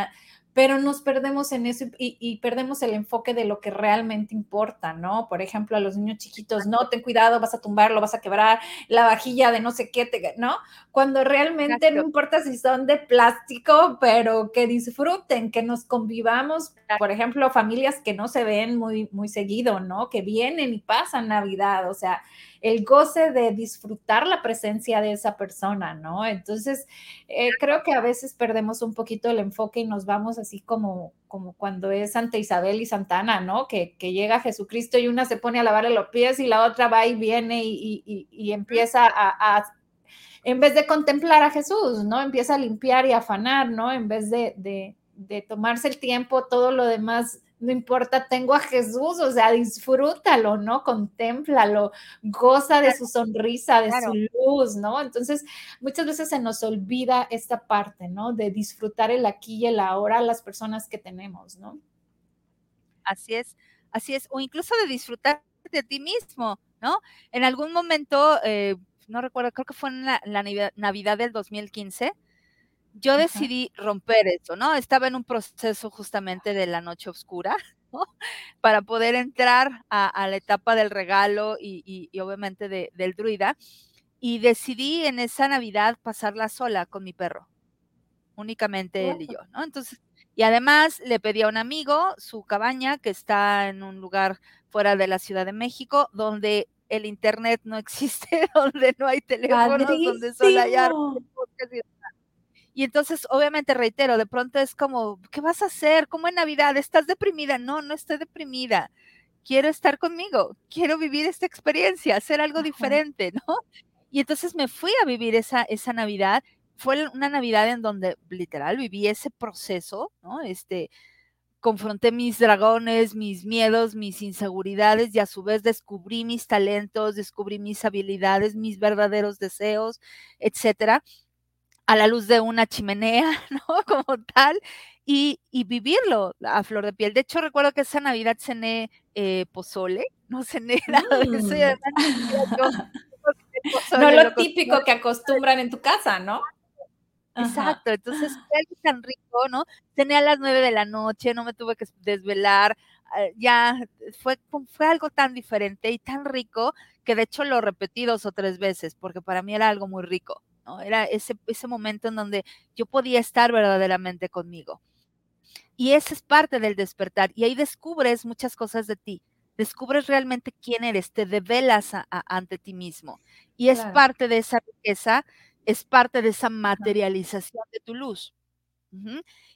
pero nos perdemos en eso y, perdemos el enfoque de lo que realmente importa, ¿no? Por ejemplo, a los niños chiquitos, no, ten cuidado, vas a tumbarlo, vas a quebrar la vajilla de no sé qué, ¿no? Cuando realmente no importa si son de plástico, pero que disfruten, que nos convivamos, por ejemplo, familias que no se ven muy, muy seguido, ¿no? Que vienen y pasan Navidad, o sea, el goce de disfrutar la presencia de esa persona, ¿no? Entonces, eh, creo que a veces perdemos un poquito el enfoque y nos vamos así como, como cuando es Santa Isabel y Santana, ¿no? Que, llega Jesucristo y una se pone a lavarle los pies y la otra va y viene y, empieza a, en vez de contemplar a Jesús, ¿no? Empieza a limpiar y afanar, ¿no? En vez de, de, de tomarse el tiempo, todo lo demás no importa, tengo a Jesús, o sea, disfrútalo, ¿no? Contémplalo, goza de su sonrisa, de su luz, ¿no? Entonces, muchas veces se nos olvida esta parte, ¿no? De disfrutar el aquí y el ahora las personas que tenemos, ¿no? Así es, así es, o incluso de disfrutar de ti mismo, ¿no? En algún momento, eh, no recuerdo, creo que fue en la, la Navidad del 2015, yo decidí romper eso, ¿no? Estaba en un proceso justamente de la noche oscura, [LAUGHS] ¿no? Para poder entrar a, la etapa del regalo y, obviamente del druida. Y decidí en esa Navidad pasarla sola con mi perro, únicamente él y yo, ¿no? Entonces, y además le pedí a un amigo su cabaña que está en un lugar fuera de la Ciudad de México, donde el internet no [LAUGHS] existe, donde no hay teléfonos, donde solo hay árboles, y entonces, obviamente, reitero, de pronto es como, ¿qué vas a hacer? ¿Cómo en Navidad? ¿Estás deprimida? No, no estoy deprimida. Quiero estar conmigo, quiero vivir esta experiencia, hacer algo diferente, ¿no? Y entonces me fui a vivir esa, esa Navidad. Fue una Navidad en donde literal viví ese proceso, ¿no? Este, confronté mis dragones, mis miedos, mis inseguridades y a su vez descubrí mis talentos, descubrí mis habilidades, mis verdaderos deseos, etcétera a la luz de una chimenea, [LAUGHS] ¿no? Como tal, y, vivirlo a flor de piel. De hecho, recuerdo que esa Navidad cené eh, pozole, no cené [LAUGHS] nada de eso. [LAUGHS] no lo, típico que acostumbran en tu casa, ¿no? Exacto, entonces fue algo tan rico, ¿no? Cené a las nueve de la noche, no me tuve que desvelar, ah, ya fue, fue algo tan diferente y tan rico que de hecho lo repetí dos o tres veces, porque para mí era algo muy rico. Era ese, ese momento en donde yo podía estar verdaderamente conmigo. Y ese es parte del despertar. Y ahí descubres muchas cosas de ti. Descubres realmente quién eres, te develas ante ti mismo. Y es parte de esa riqueza, es parte de esa materialización de tu luz.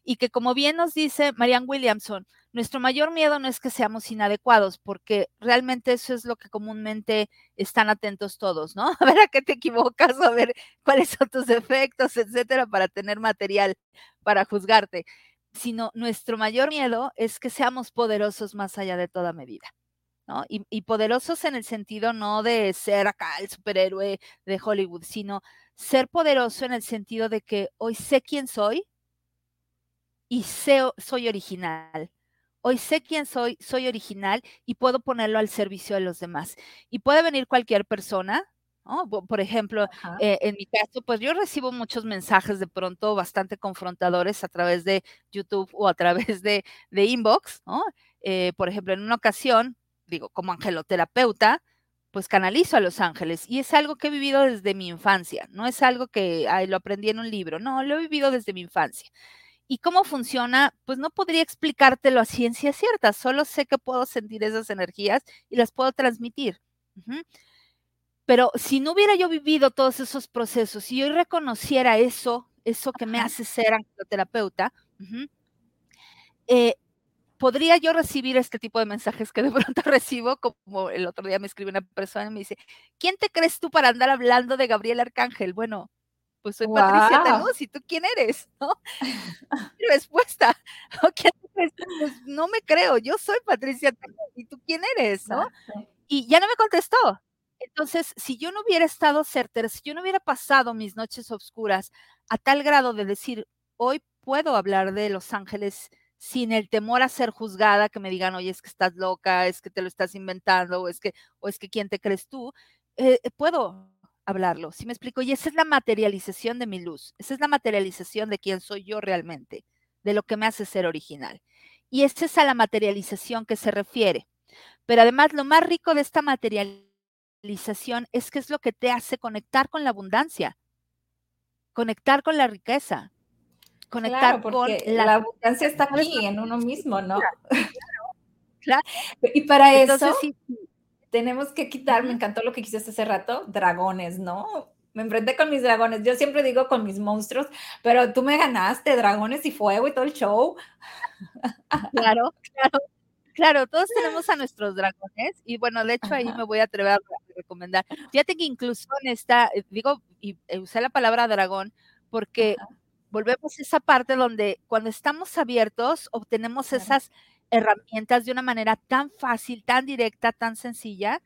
Y que como bien nos dice Marianne Williamson, nuestro mayor miedo no es que seamos inadecuados, porque realmente eso es lo que comúnmente están atentos todos, ¿no? [LAUGHS] A ver a qué te equivocas, a ver cuáles son tus defectos, etcétera, para tener material para juzgarte. Sino nuestro mayor miedo es que seamos poderosos más allá de toda medida. ¿no? Y, y, poderosos en el sentido no de ser acá el superhéroe de Hollywood, sino ser poderoso en el sentido de que hoy sé quién soy y sé, soy original Hoy sé quién soy, soy original y puedo ponerlo al servicio de los demás. Y puede venir cualquier persona, Por ejemplo, eh, en mi caso, pues yo recibo muchos mensajes de pronto bastante confrontadores a través de YouTube o a través de, inbox, eh, por ejemplo, en una ocasión, digo, como angeloterapeuta, pues canalizo a los ángeles y es algo que he vivido desde mi infancia, no es algo que lo aprendí en un libro, no, lo he vivido desde mi infancia. ¿Y cómo funciona? Pues no podría explicártelo a ciencia cierta, solo sé que puedo sentir esas energías y las puedo transmitir. Pero si no hubiera yo vivido todos esos procesos, si yo reconociera eso, eso que me hace ser angioterapeuta, eh, podría yo recibir este tipo de mensajes que de [LAUGHS] pronto recibo, como el otro día me escribe una persona y me dice, ¿quién te crees tú para andar hablando de Gabriel Arcángel? Bueno, pues soy Patricia Tenuz, ¿y tú quién eres? [LAUGHS] ¿No? Respuesta, [LAUGHS] pues no me creo, yo soy Patricia Tenuz, ¿y tú quién eres? ¿No? Y ya no me contestó. Entonces, si yo no hubiera estado certera, si yo no hubiera pasado mis noches oscuras a tal grado de decir, hoy puedo hablar de Los Ángeles sin el temor a ser juzgada, que me digan, oye, es que estás loca, es que te lo estás inventando, o es que, o es que quién te crees tú, eh, puedo hablarlo. ¿Sí me explico? Y esa es la materialización de mi luz. Esa es la materialización de quién soy yo realmente, de lo que me hace ser original. Y esa es a la materialización que se refiere. Pero además, lo más rico de esta materialización es que es lo que te hace conectar con la abundancia, conectar con la riqueza, conectar con la, la, abundancia está aquí en uno mismo, ¿no? Claro, [LAUGHS] Y para eso, tenemos que quitar, me encantó lo que quisiste hace rato, dragones, ¿no? Me enfrenté con mis dragones. Yo siempre digo con mis monstruos, pero tú me ganaste, dragones y fuego y todo el show. Claro, [LAUGHS] claro, claro, todos tenemos a nuestros dragones y bueno, de hecho ahí me voy a atrever a recomendar. Fíjate que incluso en esta, eh, digo, y eh, usé la palabra dragón porque volvemos a esa parte donde cuando estamos abiertos obtenemos esas herramientas de una manera tan fácil, tan directa, tan sencilla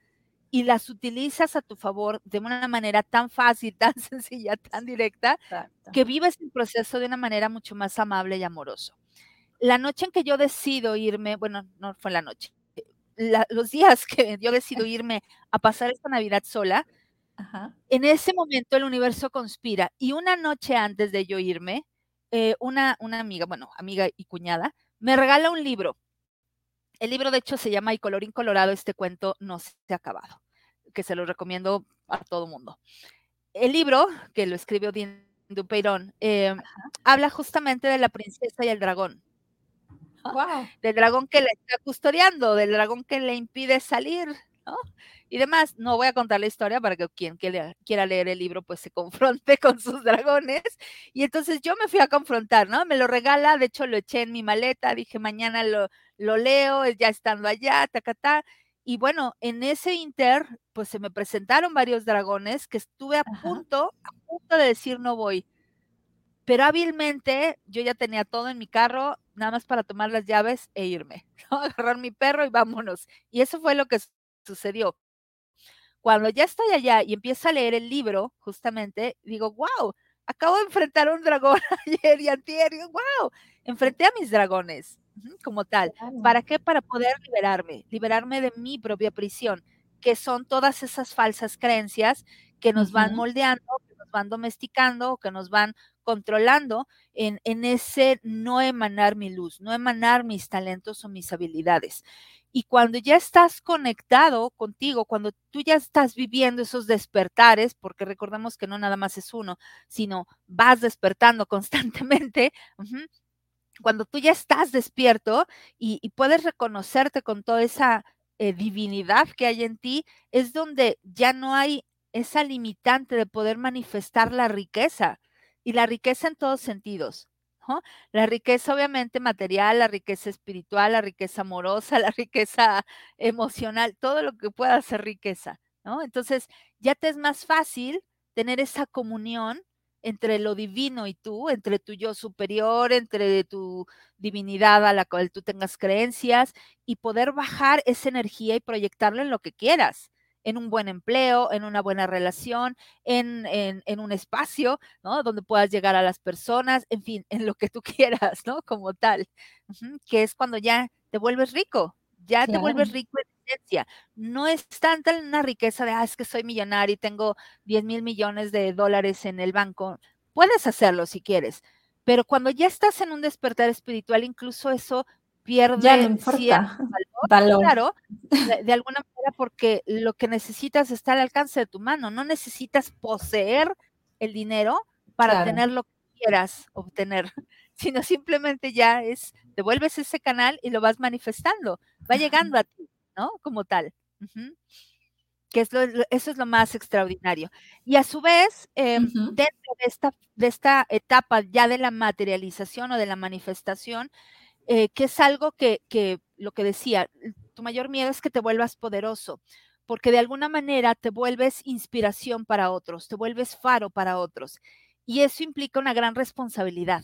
y las utilizas a tu favor de una manera tan fácil, [LAUGHS] tan sencilla, tan directa, que vives el proceso de una manera mucho más amable y amoroso. La noche en que yo decido irme, bueno, no fue la noche, los días que yo decido irme a pasar esta Navidad sola, en ese momento el universo conspira y una noche antes de yo irme, eh, una, una amiga, bueno, amiga y cuñada, me regala un libro. El libro, de hecho, se llama Y colorín colorado, este cuento no se ha acabado, que se lo recomiendo a todo mundo. El libro, que lo escribió Dean Dupeirón, eh, habla justamente de la princesa y el dragón. Del dragón que la está custodiando, del dragón que le impide salir, ¿no? Y demás, no voy a contar la historia para que quien quiera leer el libro pues se confronte [LAUGHS] con sus dragones. Y entonces yo me fui a confrontar, ¿no? Me lo regala, de hecho lo eché en mi maleta, dije mañana lo, lo leo, ya estando allá, tacatá. Y bueno, en ese inter, pues se me presentaron varios dragones que estuve a punto, a punto de decir no voy. Pero hábilmente yo ya tenía todo en mi carro, nada más para tomar las llaves e irme, [LAUGHS] agarrar mi perro y vámonos. Y eso fue lo que sucedió. Cuando ya estoy allá y empiezo a leer el libro, justamente, digo, wow, acabo de enfrentar a un dragón [LAUGHS] ayer y antier, wow, enfrenté a mis dragones como tal. ¿Para qué? Para poder liberarme, liberarme de mi propia prisión, que son todas esas falsas creencias que nos van moldeando, que nos van domesticando, que nos van controlando en, en ese no emanar mi luz, no emanar mis talentos o mis habilidades. Y cuando ya estás conectado contigo, cuando tú ya estás viviendo esos despertares, porque recordemos que no nada más es uno, sino vas despertando [LAUGHS] constantemente, cuando tú ya estás despierto y, puedes reconocerte con toda esa eh, divinidad que hay en ti, es donde ya no hay esa limitante de poder manifestar la riqueza y la riqueza en todos sentidos. La riqueza obviamente material, la riqueza espiritual, la riqueza amorosa, [LAUGHS] la riqueza emocional, todo lo que pueda ser riqueza, ¿no? Entonces ya te es más fácil tener esa comunión entre lo divino y tú, entre tu yo superior, entre tu divinidad a la cual tú tengas creencias y poder bajar esa energía y proyectarla en lo que quieras en un buen empleo, en una buena relación, en, en, un espacio, ¿no? Donde puedas llegar a las personas, en fin, en lo que tú [LAUGHS] quieras, ¿no? Como tal, que es cuando ya te vuelves rico, ya te vuelves rico en esencia. No es tanta una riqueza de, ah, es que soy millonario y tengo 10 mil millones de dólares en el banco. Puedes hacerlo si quieres, pero cuando ya estás en un despertar espiritual, incluso eso pierde ya no valor, claro, de, [LAUGHS] alguna manera porque lo que necesitas está al alcance de tu mano, no necesitas poseer el dinero para tener lo que quieras obtener, [LAUGHS] sino simplemente ya es, devuelves ese canal y lo vas manifestando, va llegando a ti, ¿no? Como tal. Que es eso es lo más extraordinario. Y a su vez, em, dentro de esta, de esta etapa ya de la materialización o de la manifestación, eh, que es algo que, que, lo que decía, tu mayor miedo es que te vuelvas poderoso, porque de alguna manera te vuelves inspiración para otros, te vuelves faro para otros. Y eso implica una gran responsabilidad.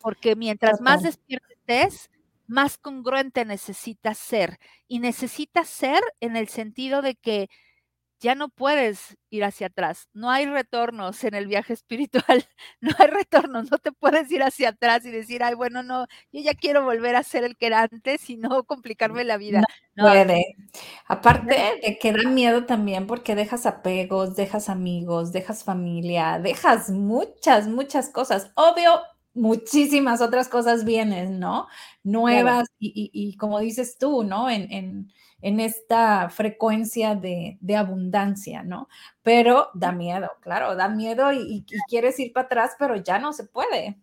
Porque mientras más despiertes, más congruente necesitas ser. Y necesitas ser en el sentido de que ya no puedes ir hacia atrás. No hay retornos en el viaje [LAUGHS] espiritual. No hay retornos. No te puedes ir hacia atrás y decir, ay, bueno, no, yo ya quiero volver a ser el que era antes y no complicarme la vida. No, puede. Aparte de que da miedo también porque dejas apegos, dejas amigos, dejas familia, dejas muchas, muchas cosas. Obvio, muchísimas otras cosas vienen, ¿no? Nuevas y, como dices tú, ¿no? en en esta frecuencia de, abundancia, ¿no? Pero da miedo, claro, da miedo y, quieres ir para atrás, pero ya no se puede.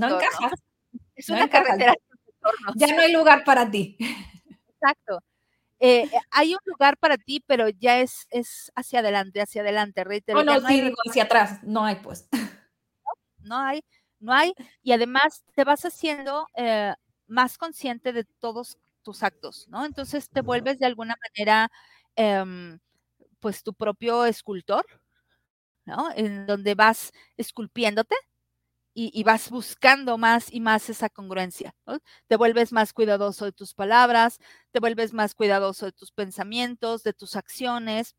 No, encajas. [LAUGHS] Es una carretera. Ya no hay lugar para ti. Exacto. Eh, eh, hay un lugar para ti, pero ya es, es hacia adelante, hacia adelante, reitero. Oh, no, no, sí, hacia atrás, no hay pues. No, hay, no hay. Y además te vas haciendo eh, más consciente de todos tus actos, ¿no? Entonces te vuelves de alguna manera, em, pues tu propio escultor, ¿no? En donde vas esculpiéndote y, vas buscando más y más esa congruencia. Te vuelves más cuidadoso de tus palabras, te vuelves más cuidadoso de tus pensamientos, de tus acciones.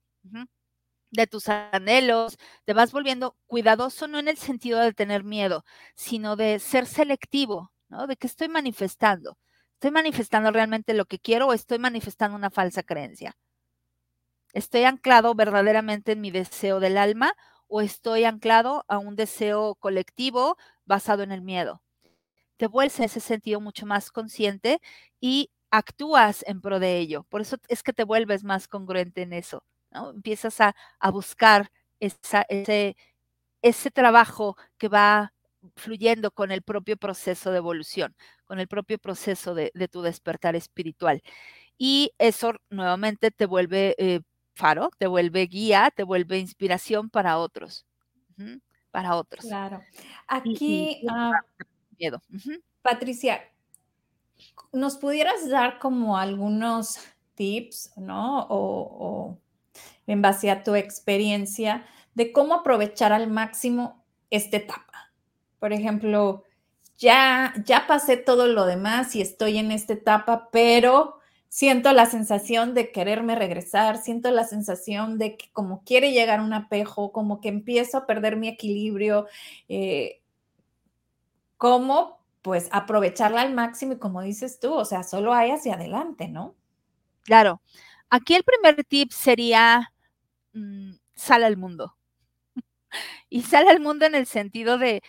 De tus anhelos, te vas volviendo cuidadoso no en el sentido de tener miedo, sino de ser selectivo, ¿no? De que estoy manifestando. ¿Estoy manifestando realmente lo que quiero o estoy manifestando una falsa creencia? ¿Estoy anclado verdaderamente en mi deseo del alma o estoy anclado a un deseo colectivo basado en el miedo. Te vuelves en ese sentido mucho más consciente y actúas en pro de ello. Por eso es que te vuelves más congruente en eso. ¿No? Empiezas a, buscar ese, ese trabajo que va fluyendo con el propio proceso de evolución, con el propio proceso de, tu despertar espiritual. Y eso nuevamente te vuelve eh, faro, te vuelve guía, te vuelve inspiración para otros. Para otros. Claro. Aquí, ah, miedo. Patricia, ¿nos pudieras dar como algunos tips, ¿no? O, en base a tu experiencia de cómo aprovechar al máximo esta etapa. Por ejemplo, ya, ya pasé todo lo demás y estoy en esta etapa, pero siento la sensación de quererme regresar, siento la sensación de que como quiere llegar un apejo, como que empiezo a perder mi equilibrio, eh, cómo pues aprovecharla al máximo y como dices tú, o sea, solo hay hacia adelante, ¿no? Claro. Aquí el primer tip sería, mm, sal al mundo. y sal al mundo en el sentido de,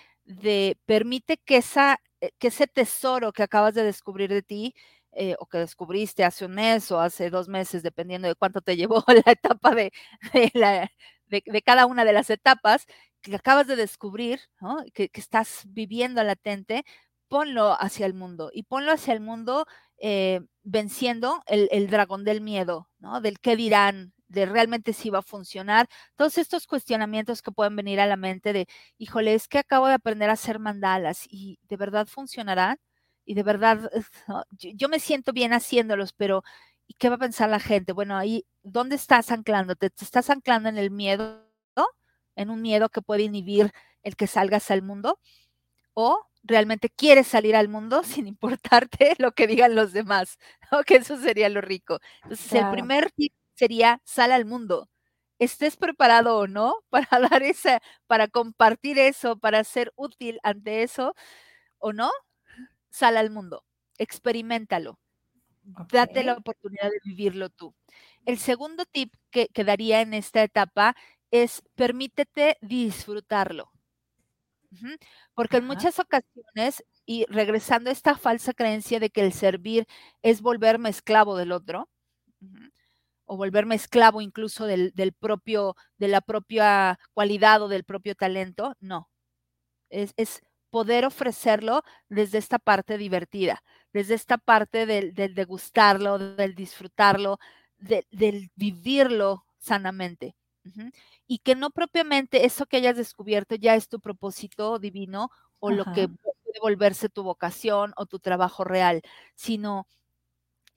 permite que, esa, eh, que ese tesoro que acabas de descubrir de ti, eh, o que descubriste hace un mes o hace dos meses, dependiendo de cuánto te [LAUGHS] llevó la etapa de, de, cada una de las etapas que acabas de descubrir, que, estás viviendo latente, ponlo hacia el mundo y ponlo hacia el mundo eh, venciendo el, dragón del miedo, ¿no? Del qué dirán, de realmente si va a funcionar, todos estos cuestionamientos que pueden venir a la mente de, híjole, es que acabo de aprender a hacer mandalas y de verdad funcionarán y de verdad, [LAUGHS] yo, me siento bien haciéndolos, pero ¿y qué va a pensar la gente? Bueno, ahí, ¿dónde estás anclándote? ¿Te estás anclando en el miedo? ¿En un miedo que puede inhibir el que salgas al mundo? ¿O realmente quieres salir al mundo [LAUGHS] sin importarte lo que digan los demás? [LAUGHS] Que eso sería lo rico. Entonces, el primer tip sería, sal al mundo estés preparado o no [LAUGHS] para dar esa, para compartir eso, para ser útil ante eso o no, sal al mundo, experimentalo, date la oportunidad de vivirlo tú. El segundo tip que, daría en esta etapa es permítete disfrutarlo. Porque en muchas ocasiones, y regresando a esta falsa creencia de que el servir es volverme esclavo del otro, o volverme esclavo incluso del, propio, de la propia cualidad o del propio talento, no. Es, es poder ofrecerlo desde esta parte divertida, desde esta parte del, degustarlo, del disfrutarlo, del vivirlo sanamente. Y que no propiamente eso que hayas descubierto ya es tu propósito divino o lo que puede volverse tu vocación o tu trabajo real, sino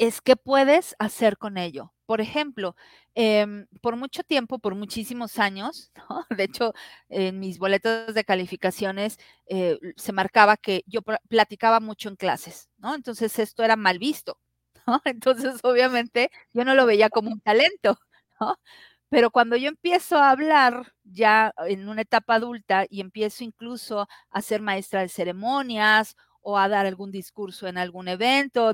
es qué puedes hacer con ello. Por ejemplo, em, por mucho tiempo, por muchísimos años, [LAUGHS] de hecho, en mis boletos de calificaciones eh, se marcaba que yo platicaba mucho en clases, ¿no? Entonces esto era mal visto, [LAUGHS] Entonces, obviamente, yo no lo veía como un talento, [LAUGHS] Pero cuando yo empiezo a hablar ya en una etapa adulta y empiezo incluso a ser maestra de ceremonias o a dar algún discurso en algún evento,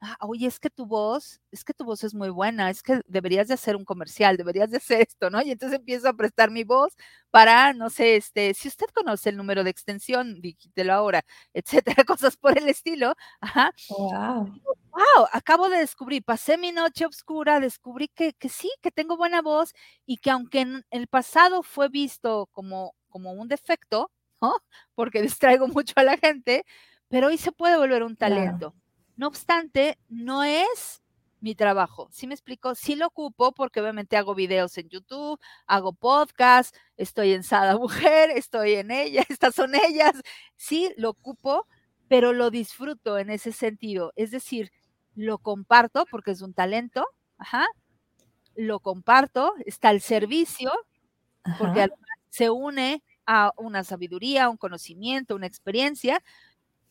ah, oye, es que tu voz, es que tu voz es muy buena, es que deberías de hacer un comercial, deberías de hacer esto, ¿no? Y entonces empiezo a prestar mi voz para, no sé, este, si usted conoce el número de extensión, dígitelo ahora, [LAUGHS] etcétera, cosas por el estilo. Ajá. Wow. Wow, acabo de descubrir, pasé mi noche oscura, descubrí que, que sí, que tengo buena voz y que aunque en el pasado fue visto como, como un defecto, ¿no? [LAUGHS] Porque distraigo mucho a la gente, pero hoy se puede volver un talento. No obstante, no es mi trabajo. ¿Sí me explico? Sí lo ocupo porque obviamente hago videos en YouTube, hago podcast, estoy en Sada [LAUGHS] Mujer, estoy en ella, [LAUGHS] estas son ellas. Sí lo ocupo, pero lo disfruto en ese sentido. Es decir, lo comparto porque es un talento, ajá, lo comparto, está al servicio, porque se une a una sabiduría, un conocimiento, una experiencia,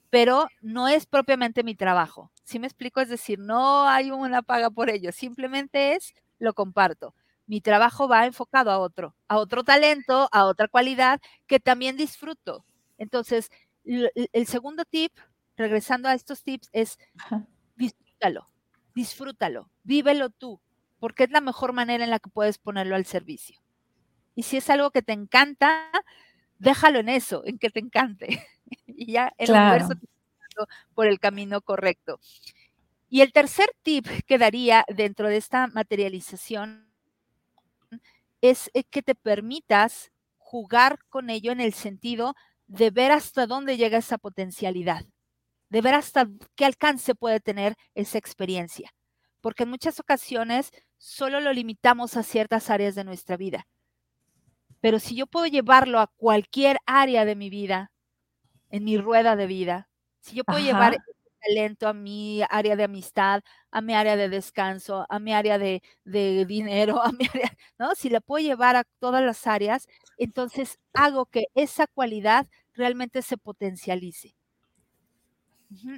pero no es propiamente mi trabajo. ¿Sí me explico? Es decir, no hay una paga por ello, simplemente es lo comparto. Mi trabajo va enfocado a otro, a otro talento, a otra cualidad que también disfruto. Entonces, el segundo tip, regresando a estos tips, es disfrútalo, disfrútalo, vívelo tú, porque es la mejor manera en la que puedes ponerlo al servicio. Y si es algo que te encanta, déjalo en eso, en que te encante. Y ya el universo te está por el camino correcto. Y el tercer tip que daría dentro de esta materialización es eh, que te permitas jugar con ello en el sentido de ver hasta dónde llega esa potencialidad, de ver hasta qué alcance puede tener esa experiencia, porque en muchas ocasiones solo lo limitamos a ciertas áreas de nuestra vida. Pero si yo puedo llevarlo a cualquier área de mi vida, en mi rueda de vida, si yo puedo llevar ese talento a mi área de amistad, a mi área de descanso, a mi área de, de dinero, [LAUGHS] a mi área, ¿no? Si la puedo llevar a todas las áreas, entonces hago que esa cualidad realmente se potencialice.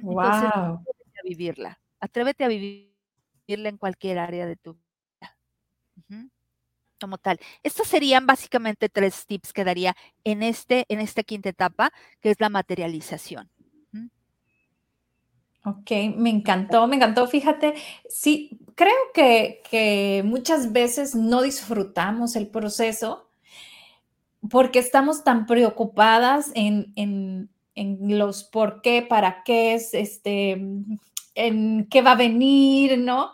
Entonces, atrévete a vivirla, atrévete a vivirla en cualquier área de tu vida. Como tal. Estos serían básicamente tres tips que daría en, este, en esta quinta etapa, que es la materialización. Ok, me encantó, me encantó. Fíjate, sí, creo que, que muchas veces no disfrutamos el proceso porque estamos tan preocupadas en, en, en, los por qué, para qué, es, este, en qué va a venir, ¿no?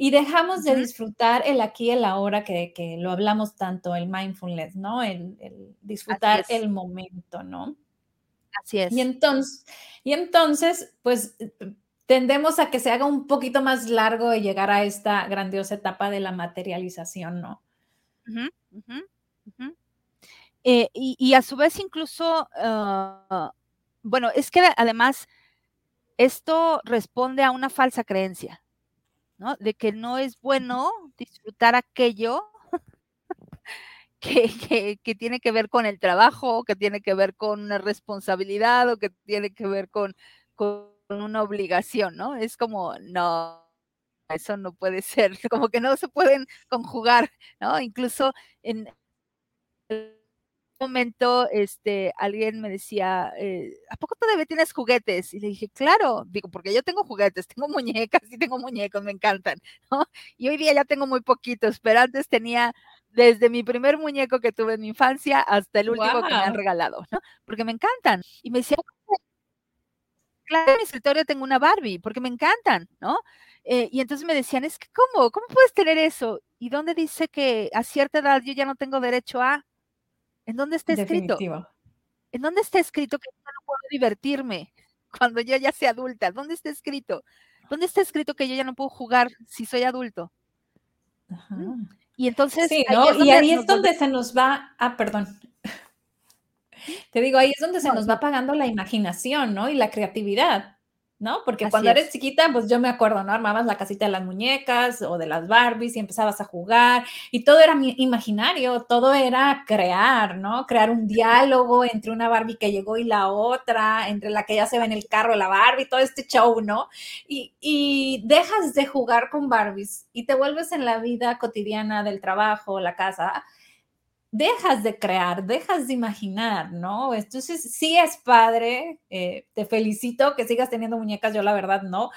Y dejamos de disfrutar el aquí y el ahora, que, que, lo hablamos tanto, el mindfulness, ¿no? El, el disfrutar el momento, ¿no? Así es. Y entonces, y entonces, pues tendemos a que se haga un poquito más largo de llegar a esta grandiosa etapa de la materialización, ¿no? Eh, y, a su vez incluso, ah, bueno, es que además esto responde a una falsa creencia, ¿no? De que no es bueno disfrutar aquello [LAUGHS] que, tiene que ver con el trabajo, que tiene que ver con una responsabilidad o que tiene que ver con, con una obligación, ¿no? Es como, no, eso no puede ser, [LAUGHS] como que no se pueden conjugar, ¿no? Incluso en momento, este, alguien me decía, eh, ¿a poco todavía tienes juguetes? Y le dije, claro, digo, porque yo tengo juguetes, tengo muñecas y tengo muñecos, me encantan, [LAUGHS] ¿no? Y hoy día ya tengo muy poquitos, pero antes tenía desde mi primer muñeco que tuve en mi infancia hasta el último que me han regalado, ¿no? Porque me encantan. Y me decía, claro, en mi escritorio tengo una Barbie, porque me encantan, ¿no? Eh, y entonces me decían, es que, ¿cómo? ¿Cómo puedes tener eso? ¿Y dónde dice que a cierta edad yo ya no tengo derecho a? ¿En dónde está escrito? ¿En dónde está escrito que yo no puedo divertirme [LAUGHS] cuando yo ya sea adulta? ¿Dónde está escrito? ¿Dónde está escrito que yo ya no puedo jugar si soy adulto? ¿Mm? Y entonces. Sí, ¿no? y ahí es donde se nos va. Ah, perdón. Te digo, ahí es donde se nos va apagando la imaginación, ¿no? Y la creatividad. ¿No? Porque cuando eres chiquita, pues yo me acuerdo, ¿no? Armabas la casita de las muñecas o de las Barbies y empezabas a jugar y todo era imaginario, todo era crear, ¿no? Crear un diálogo [LAUGHS] entre una Barbie que llegó y la otra, entre la que ya se ve en el carro la Barbie, todo este show, ¿no? Y, y dejas de jugar con Barbies y te vuelves en la vida cotidiana del trabajo, la casa, dejas de crear, dejas de imaginar, ¿no? Entonces, sí es padre, eh, te felicito que sigas teniendo muñecas, yo la verdad no,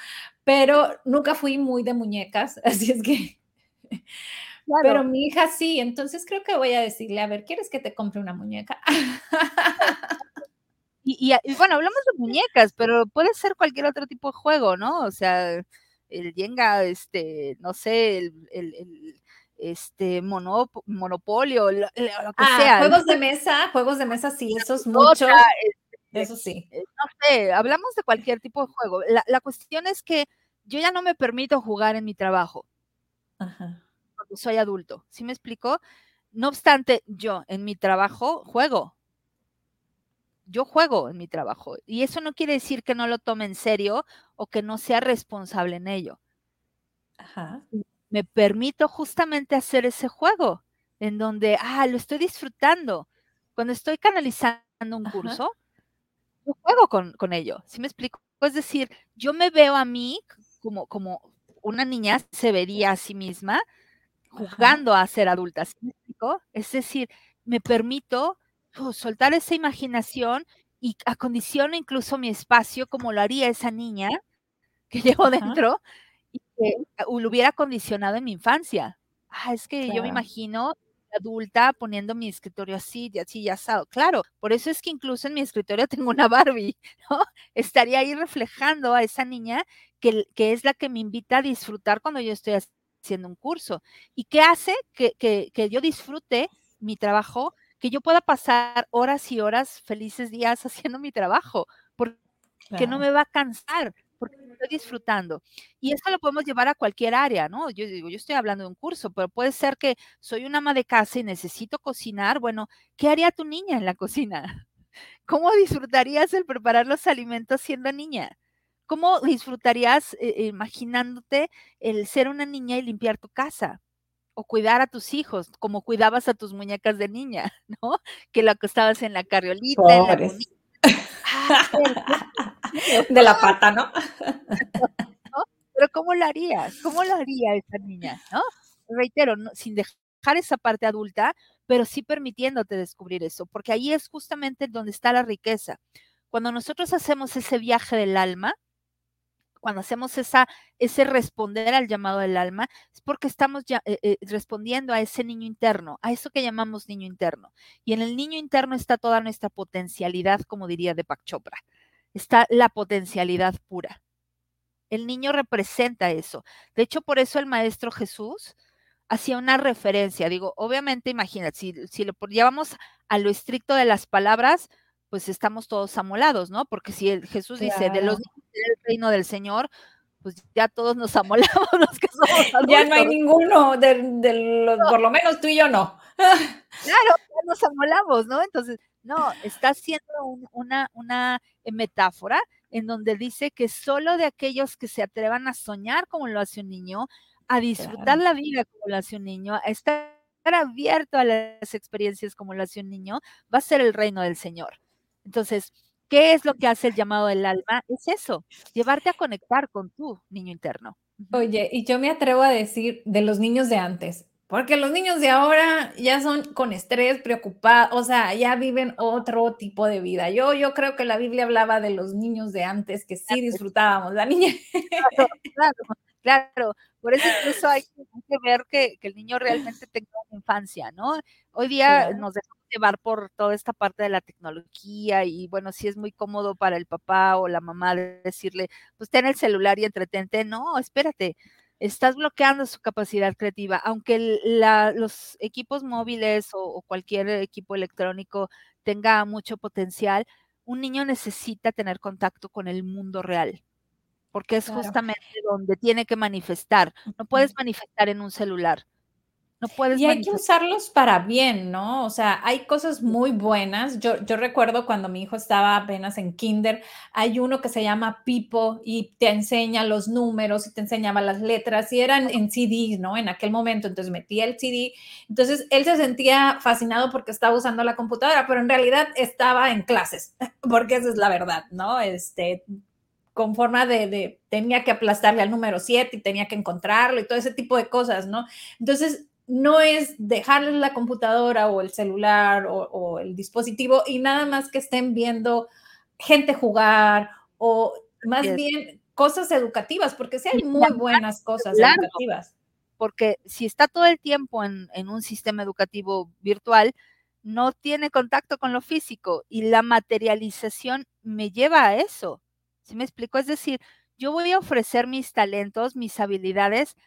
pero nunca fui muy de muñecas, [LAUGHS] así es que... Pero mi hija sí, entonces creo que voy a decirle, a ver, ¿quieres que te compre una muñeca? [LAUGHS] Y, bueno, hablamos de muñecas, pero puede ser cualquier otro tipo de juego, ¿no? O sea, el Jenga, este, no sé, el este monopolio, lo, que ah, sea. Juegos de mesa, juegos de mesa, sí, eso es mucho. Este, eso sí. Eh, no sé, hablamos de cualquier tipo de juego. La, cuestión es que yo ya no me permito jugar en mi trabajo. Ajá. Cuando soy adulto. ¿Sí me explico? No obstante, yo en mi trabajo juego. yo juego en mi trabajo y eso no quiere decir que no lo tome en serio o que no sea responsable en ello. Ajá. Me permito justamente hacer ese juego en donde, ah, lo estoy disfrutando. Cuando estoy canalizando un curso, yo juego con, con ello. ¿Sí me explico? Es decir, yo me veo a mí como, como una niña se vería a sí misma jugando a ser adulta. ¿Sí me explico? Es decir, me permito oh, soltar esa imaginación y acondiciono incluso mi espacio como lo haría esa niña que [LAUGHS] llevo dentro y que lo hubiera condicionado en mi infancia. Ah, es que yo me imagino adulta poniendo mi escritorio así, y así, ya asado. Claro, por eso es que incluso en mi escritorio [LAUGHS] tengo una Barbie, ¿no? Estaría ahí reflejando a esa niña que, que es la que me invita a disfrutar cuando yo estoy haciendo un curso. ¿Y qué hace que, que, que yo disfrute mi trabajo? Que yo pueda pasar horas y horas, felices días [LAUGHS] haciendo mi trabajo, porque no me va a cansar, estoy disfrutando. Y eso lo podemos llevar a cualquier área, ¿no? Yo digo, yo estoy hablando de un curso, pero puede ser que soy una ama de casa y necesito cocinar. Bueno, ¿qué haría tu niña en la cocina? [LAUGHS] ¿Cómo disfrutarías el preparar los alimentos siendo niña? ¿Cómo disfrutarías eh, imaginándote el ser una niña y limpiar tu casa? O cuidar a tus hijos, como cuidabas a tus muñecas de niña, [LAUGHS] ¿no? Que lo acostabas en la carriolita, en la [LAUGHS] de la pata, ¿no? [LAUGHS] Pero ¿cómo lo harías? ¿Cómo lo haría esa niña? ¿No? Reitero, sin dejar esa parte adulta, pero sí permitiéndote descubrir eso, porque ahí es justamente donde está la riqueza. Cuando nosotros hacemos ese viaje del alma, cuando hacemos esa, ese responder al llamado del alma, es porque estamos ya, eh, eh, respondiendo a ese niño interno, a eso que llamamos niño interno. Y en el niño interno está toda nuestra potencialidad, como diría Deepak Chopra. Está la potencialidad pura. El niño representa eso. De hecho, por eso el Maestro Jesús hacía una referencia. Digo, obviamente, imagínate, si, si lo llevamos a lo estricto de las palabras, pues estamos todos amolados, ¿no? Porque si el Jesús dice de los del reino del Señor, pues ya todos nos [LAUGHS] amolamos los que somos Ya no hay ninguno, de, los, por lo menos tú y yo no. claro, [LAUGHS] ya nos amolamos, ¿no? Entonces, no, está haciendo una, una metáfora en donde dice que solo de aquellos que se atrevan a soñar como lo hace un niño, a disfrutar la vida como lo hace un niño, a estar abierto a las experiencias como lo hace un niño, va a ser el reino del Señor. Entonces, ¿qué es lo que hace el llamado del alma? Es eso, llevarte a conectar con tu niño interno. Oye, y yo me atrevo a decir de los niños de antes, porque los niños de ahora ya son con estrés, preocupados, o sea, ya viven otro tipo de vida. Yo, yo creo que la Biblia hablaba de los niños de antes que sí disfrutábamos, la niña. Claro, claro, claro. Por eso incluso hay [LAUGHS] que ver que, el niño realmente tenga una infancia, ¿no? Hoy día nos dejamos llevar por toda esta parte de la tecnología y bueno, si es muy cómodo para el papá o la mamá decirle, pues ten el celular y entretente. No, espérate, estás bloqueando su capacidad creativa. Aunque los equipos móviles o, cualquier equipo electrónico tenga mucho potencial, un niño necesita tener contacto con el mundo real, porque es justamente donde tiene que manifestar. No puedes manifestar en un celular y hay que usarlos para bien, ¿no? O sea, hay cosas muy buenas. Yo, yo recuerdo cuando mi hijo estaba apenas en kinder, hay uno que se llama Pipo y te enseña los números y te enseñaba las letras y eran en CD, ¿no? En aquel momento, entonces metía el CD. Entonces él se sentía fascinado porque estaba usando la computadora, pero en realidad estaba en clases, [LAUGHS] porque esa es la verdad, ¿no? Este, con forma de, de, tenía que aplastarle al número 7 y tenía que encontrarlo y todo ese tipo de cosas, ¿no? Entonces, no es dejarles la computadora o el celular o, el dispositivo y nada más que estén viendo gente jugar o más bien cosas educativas, porque sí hay muy buenas cosas educativas. Porque si está todo el tiempo en, en un sistema educativo virtual, no tiene contacto con lo físico y la materialización me lleva a eso. ¿Sí me explico? Es decir, yo voy a ofrecer mis talentos, mis habilidades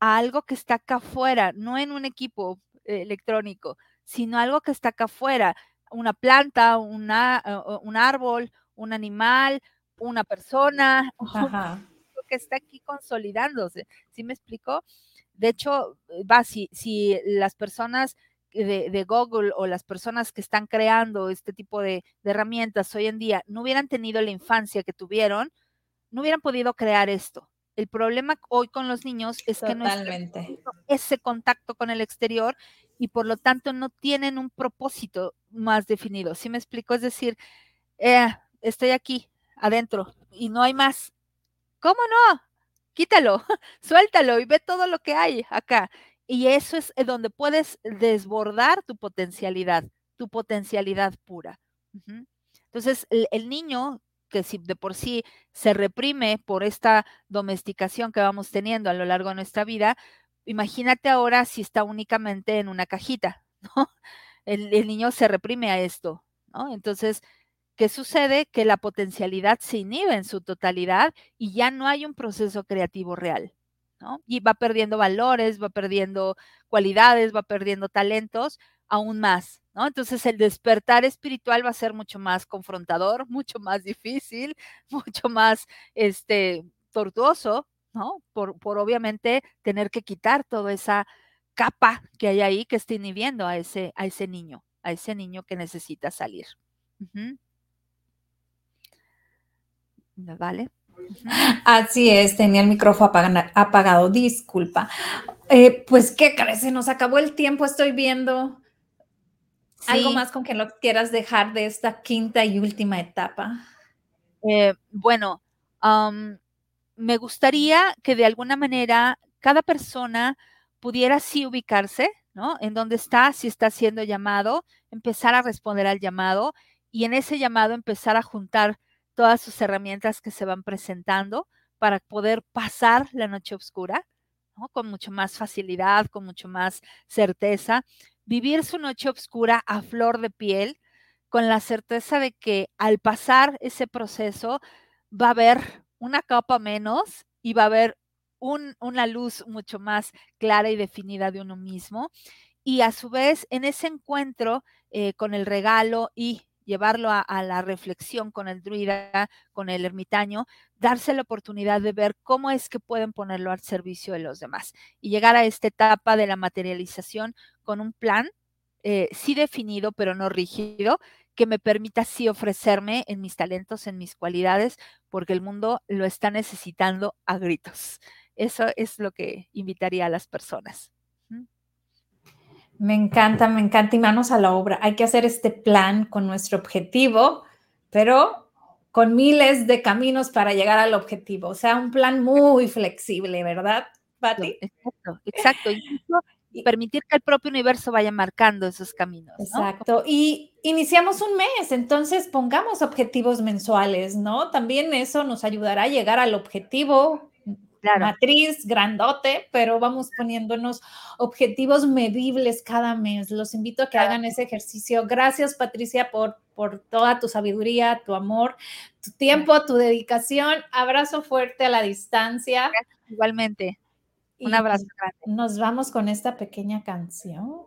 a algo que está acá afuera, no en un equipo electrónico, sino algo que está acá afuera, una planta, una, un árbol, un animal, una persona, [LAUGHS] que está aquí consolidándose. ¿Sí me explico? De hecho, va, si, si las personas de, Google o las personas que están creando este tipo de, herramientas hoy en día no hubieran tenido la infancia que tuvieron, no hubieran podido crear esto. El problema hoy con los niños es que no es ese contacto con el exterior y por lo tanto no tienen un propósito más definido. ¿Sí me explico? Es decir, eh, estoy aquí, adentro, y no hay más. ¿Cómo no? Quítalo, [LAUGHS] suéltalo y ve todo lo que hay acá. Y eso es eh, donde puedes desbordar tu potencialidad, tu potencialidad pura. Entonces, el, niño que si de por sí se reprime por esta domesticación que vamos teniendo a lo largo de nuestra vida, imagínate ahora si está únicamente en una cajita, [LAUGHS] ¿no? El, el niño se reprime a esto, ¿no? Entonces, ¿qué sucede? Que la potencialidad se inhibe en su totalidad y ya no hay un proceso creativo real. Y va perdiendo valores, va perdiendo cualidades, va perdiendo talentos aún más, ¿no? Entonces el despertar espiritual va a ser mucho más confrontador, [LAUGHS] mucho más difícil, [LAUGHS] mucho más, este, tortuoso, ¿no? Por, por obviamente tener que quitar toda esa capa que hay ahí que está inhibiendo a ese, a ese niño, a ese niño que necesita salir. ¿Vale? Así es, tenía el micrófono apagado, disculpa. Eh, pues, ¿qué crees? Se nos acabó el tiempo, estoy viendo. ¿Algo más con que lo quieras dejar de esta quinta y última etapa? Eh, bueno, me gustaría que de alguna manera cada persona pudiera así ubicarse, ¿no? En dónde está, si está siendo llamado, empezar a responder al llamado y en ese llamado empezar a juntar todas sus herramientas que se van presentando para poder pasar la noche oscura con mucho más facilidad, con mucho más certeza, vivir su noche oscura a flor de piel, con la certeza de que al pasar ese proceso va a haber una capa menos y va a haber una luz mucho más clara y definida de uno mismo. Y a su vez, en ese encuentro eh, con el regalo y llevarlo a, la reflexión con el druida, con el ermitaño, darse la oportunidad de ver cómo es que pueden ponerlo al servicio de los demás y llegar a esta etapa de la materialización con un plan, eh, sí definido, pero no rígido, que me permita sí ofrecerme en mis talentos, en mis cualidades, porque el mundo lo está necesitando a gritos. Eso es lo que invitaría a las personas. Me encanta, me encanta y manos a la obra. Hay que hacer este plan con nuestro objetivo, pero con miles de caminos para llegar al objetivo. O sea, un plan muy flexible, ¿verdad, Pati? Exacto, exacto. Y permitir que el propio universo vaya marcando esos caminos. Exacto. Y iniciamos un mes, entonces pongamos objetivos mensuales, ¿no? También eso nos ayudará a llegar al objetivo matriz grandote, pero vamos poniéndonos objetivos medibles cada mes. Los invito a que hagan ese ejercicio. Gracias, Patricia, por, por toda tu sabiduría, tu amor, tu tiempo, tu dedicación. Abrazo fuerte a la distancia. igualmente. Un abrazo grande. Nos vamos con esta pequeña canción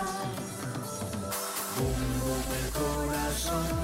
corazón.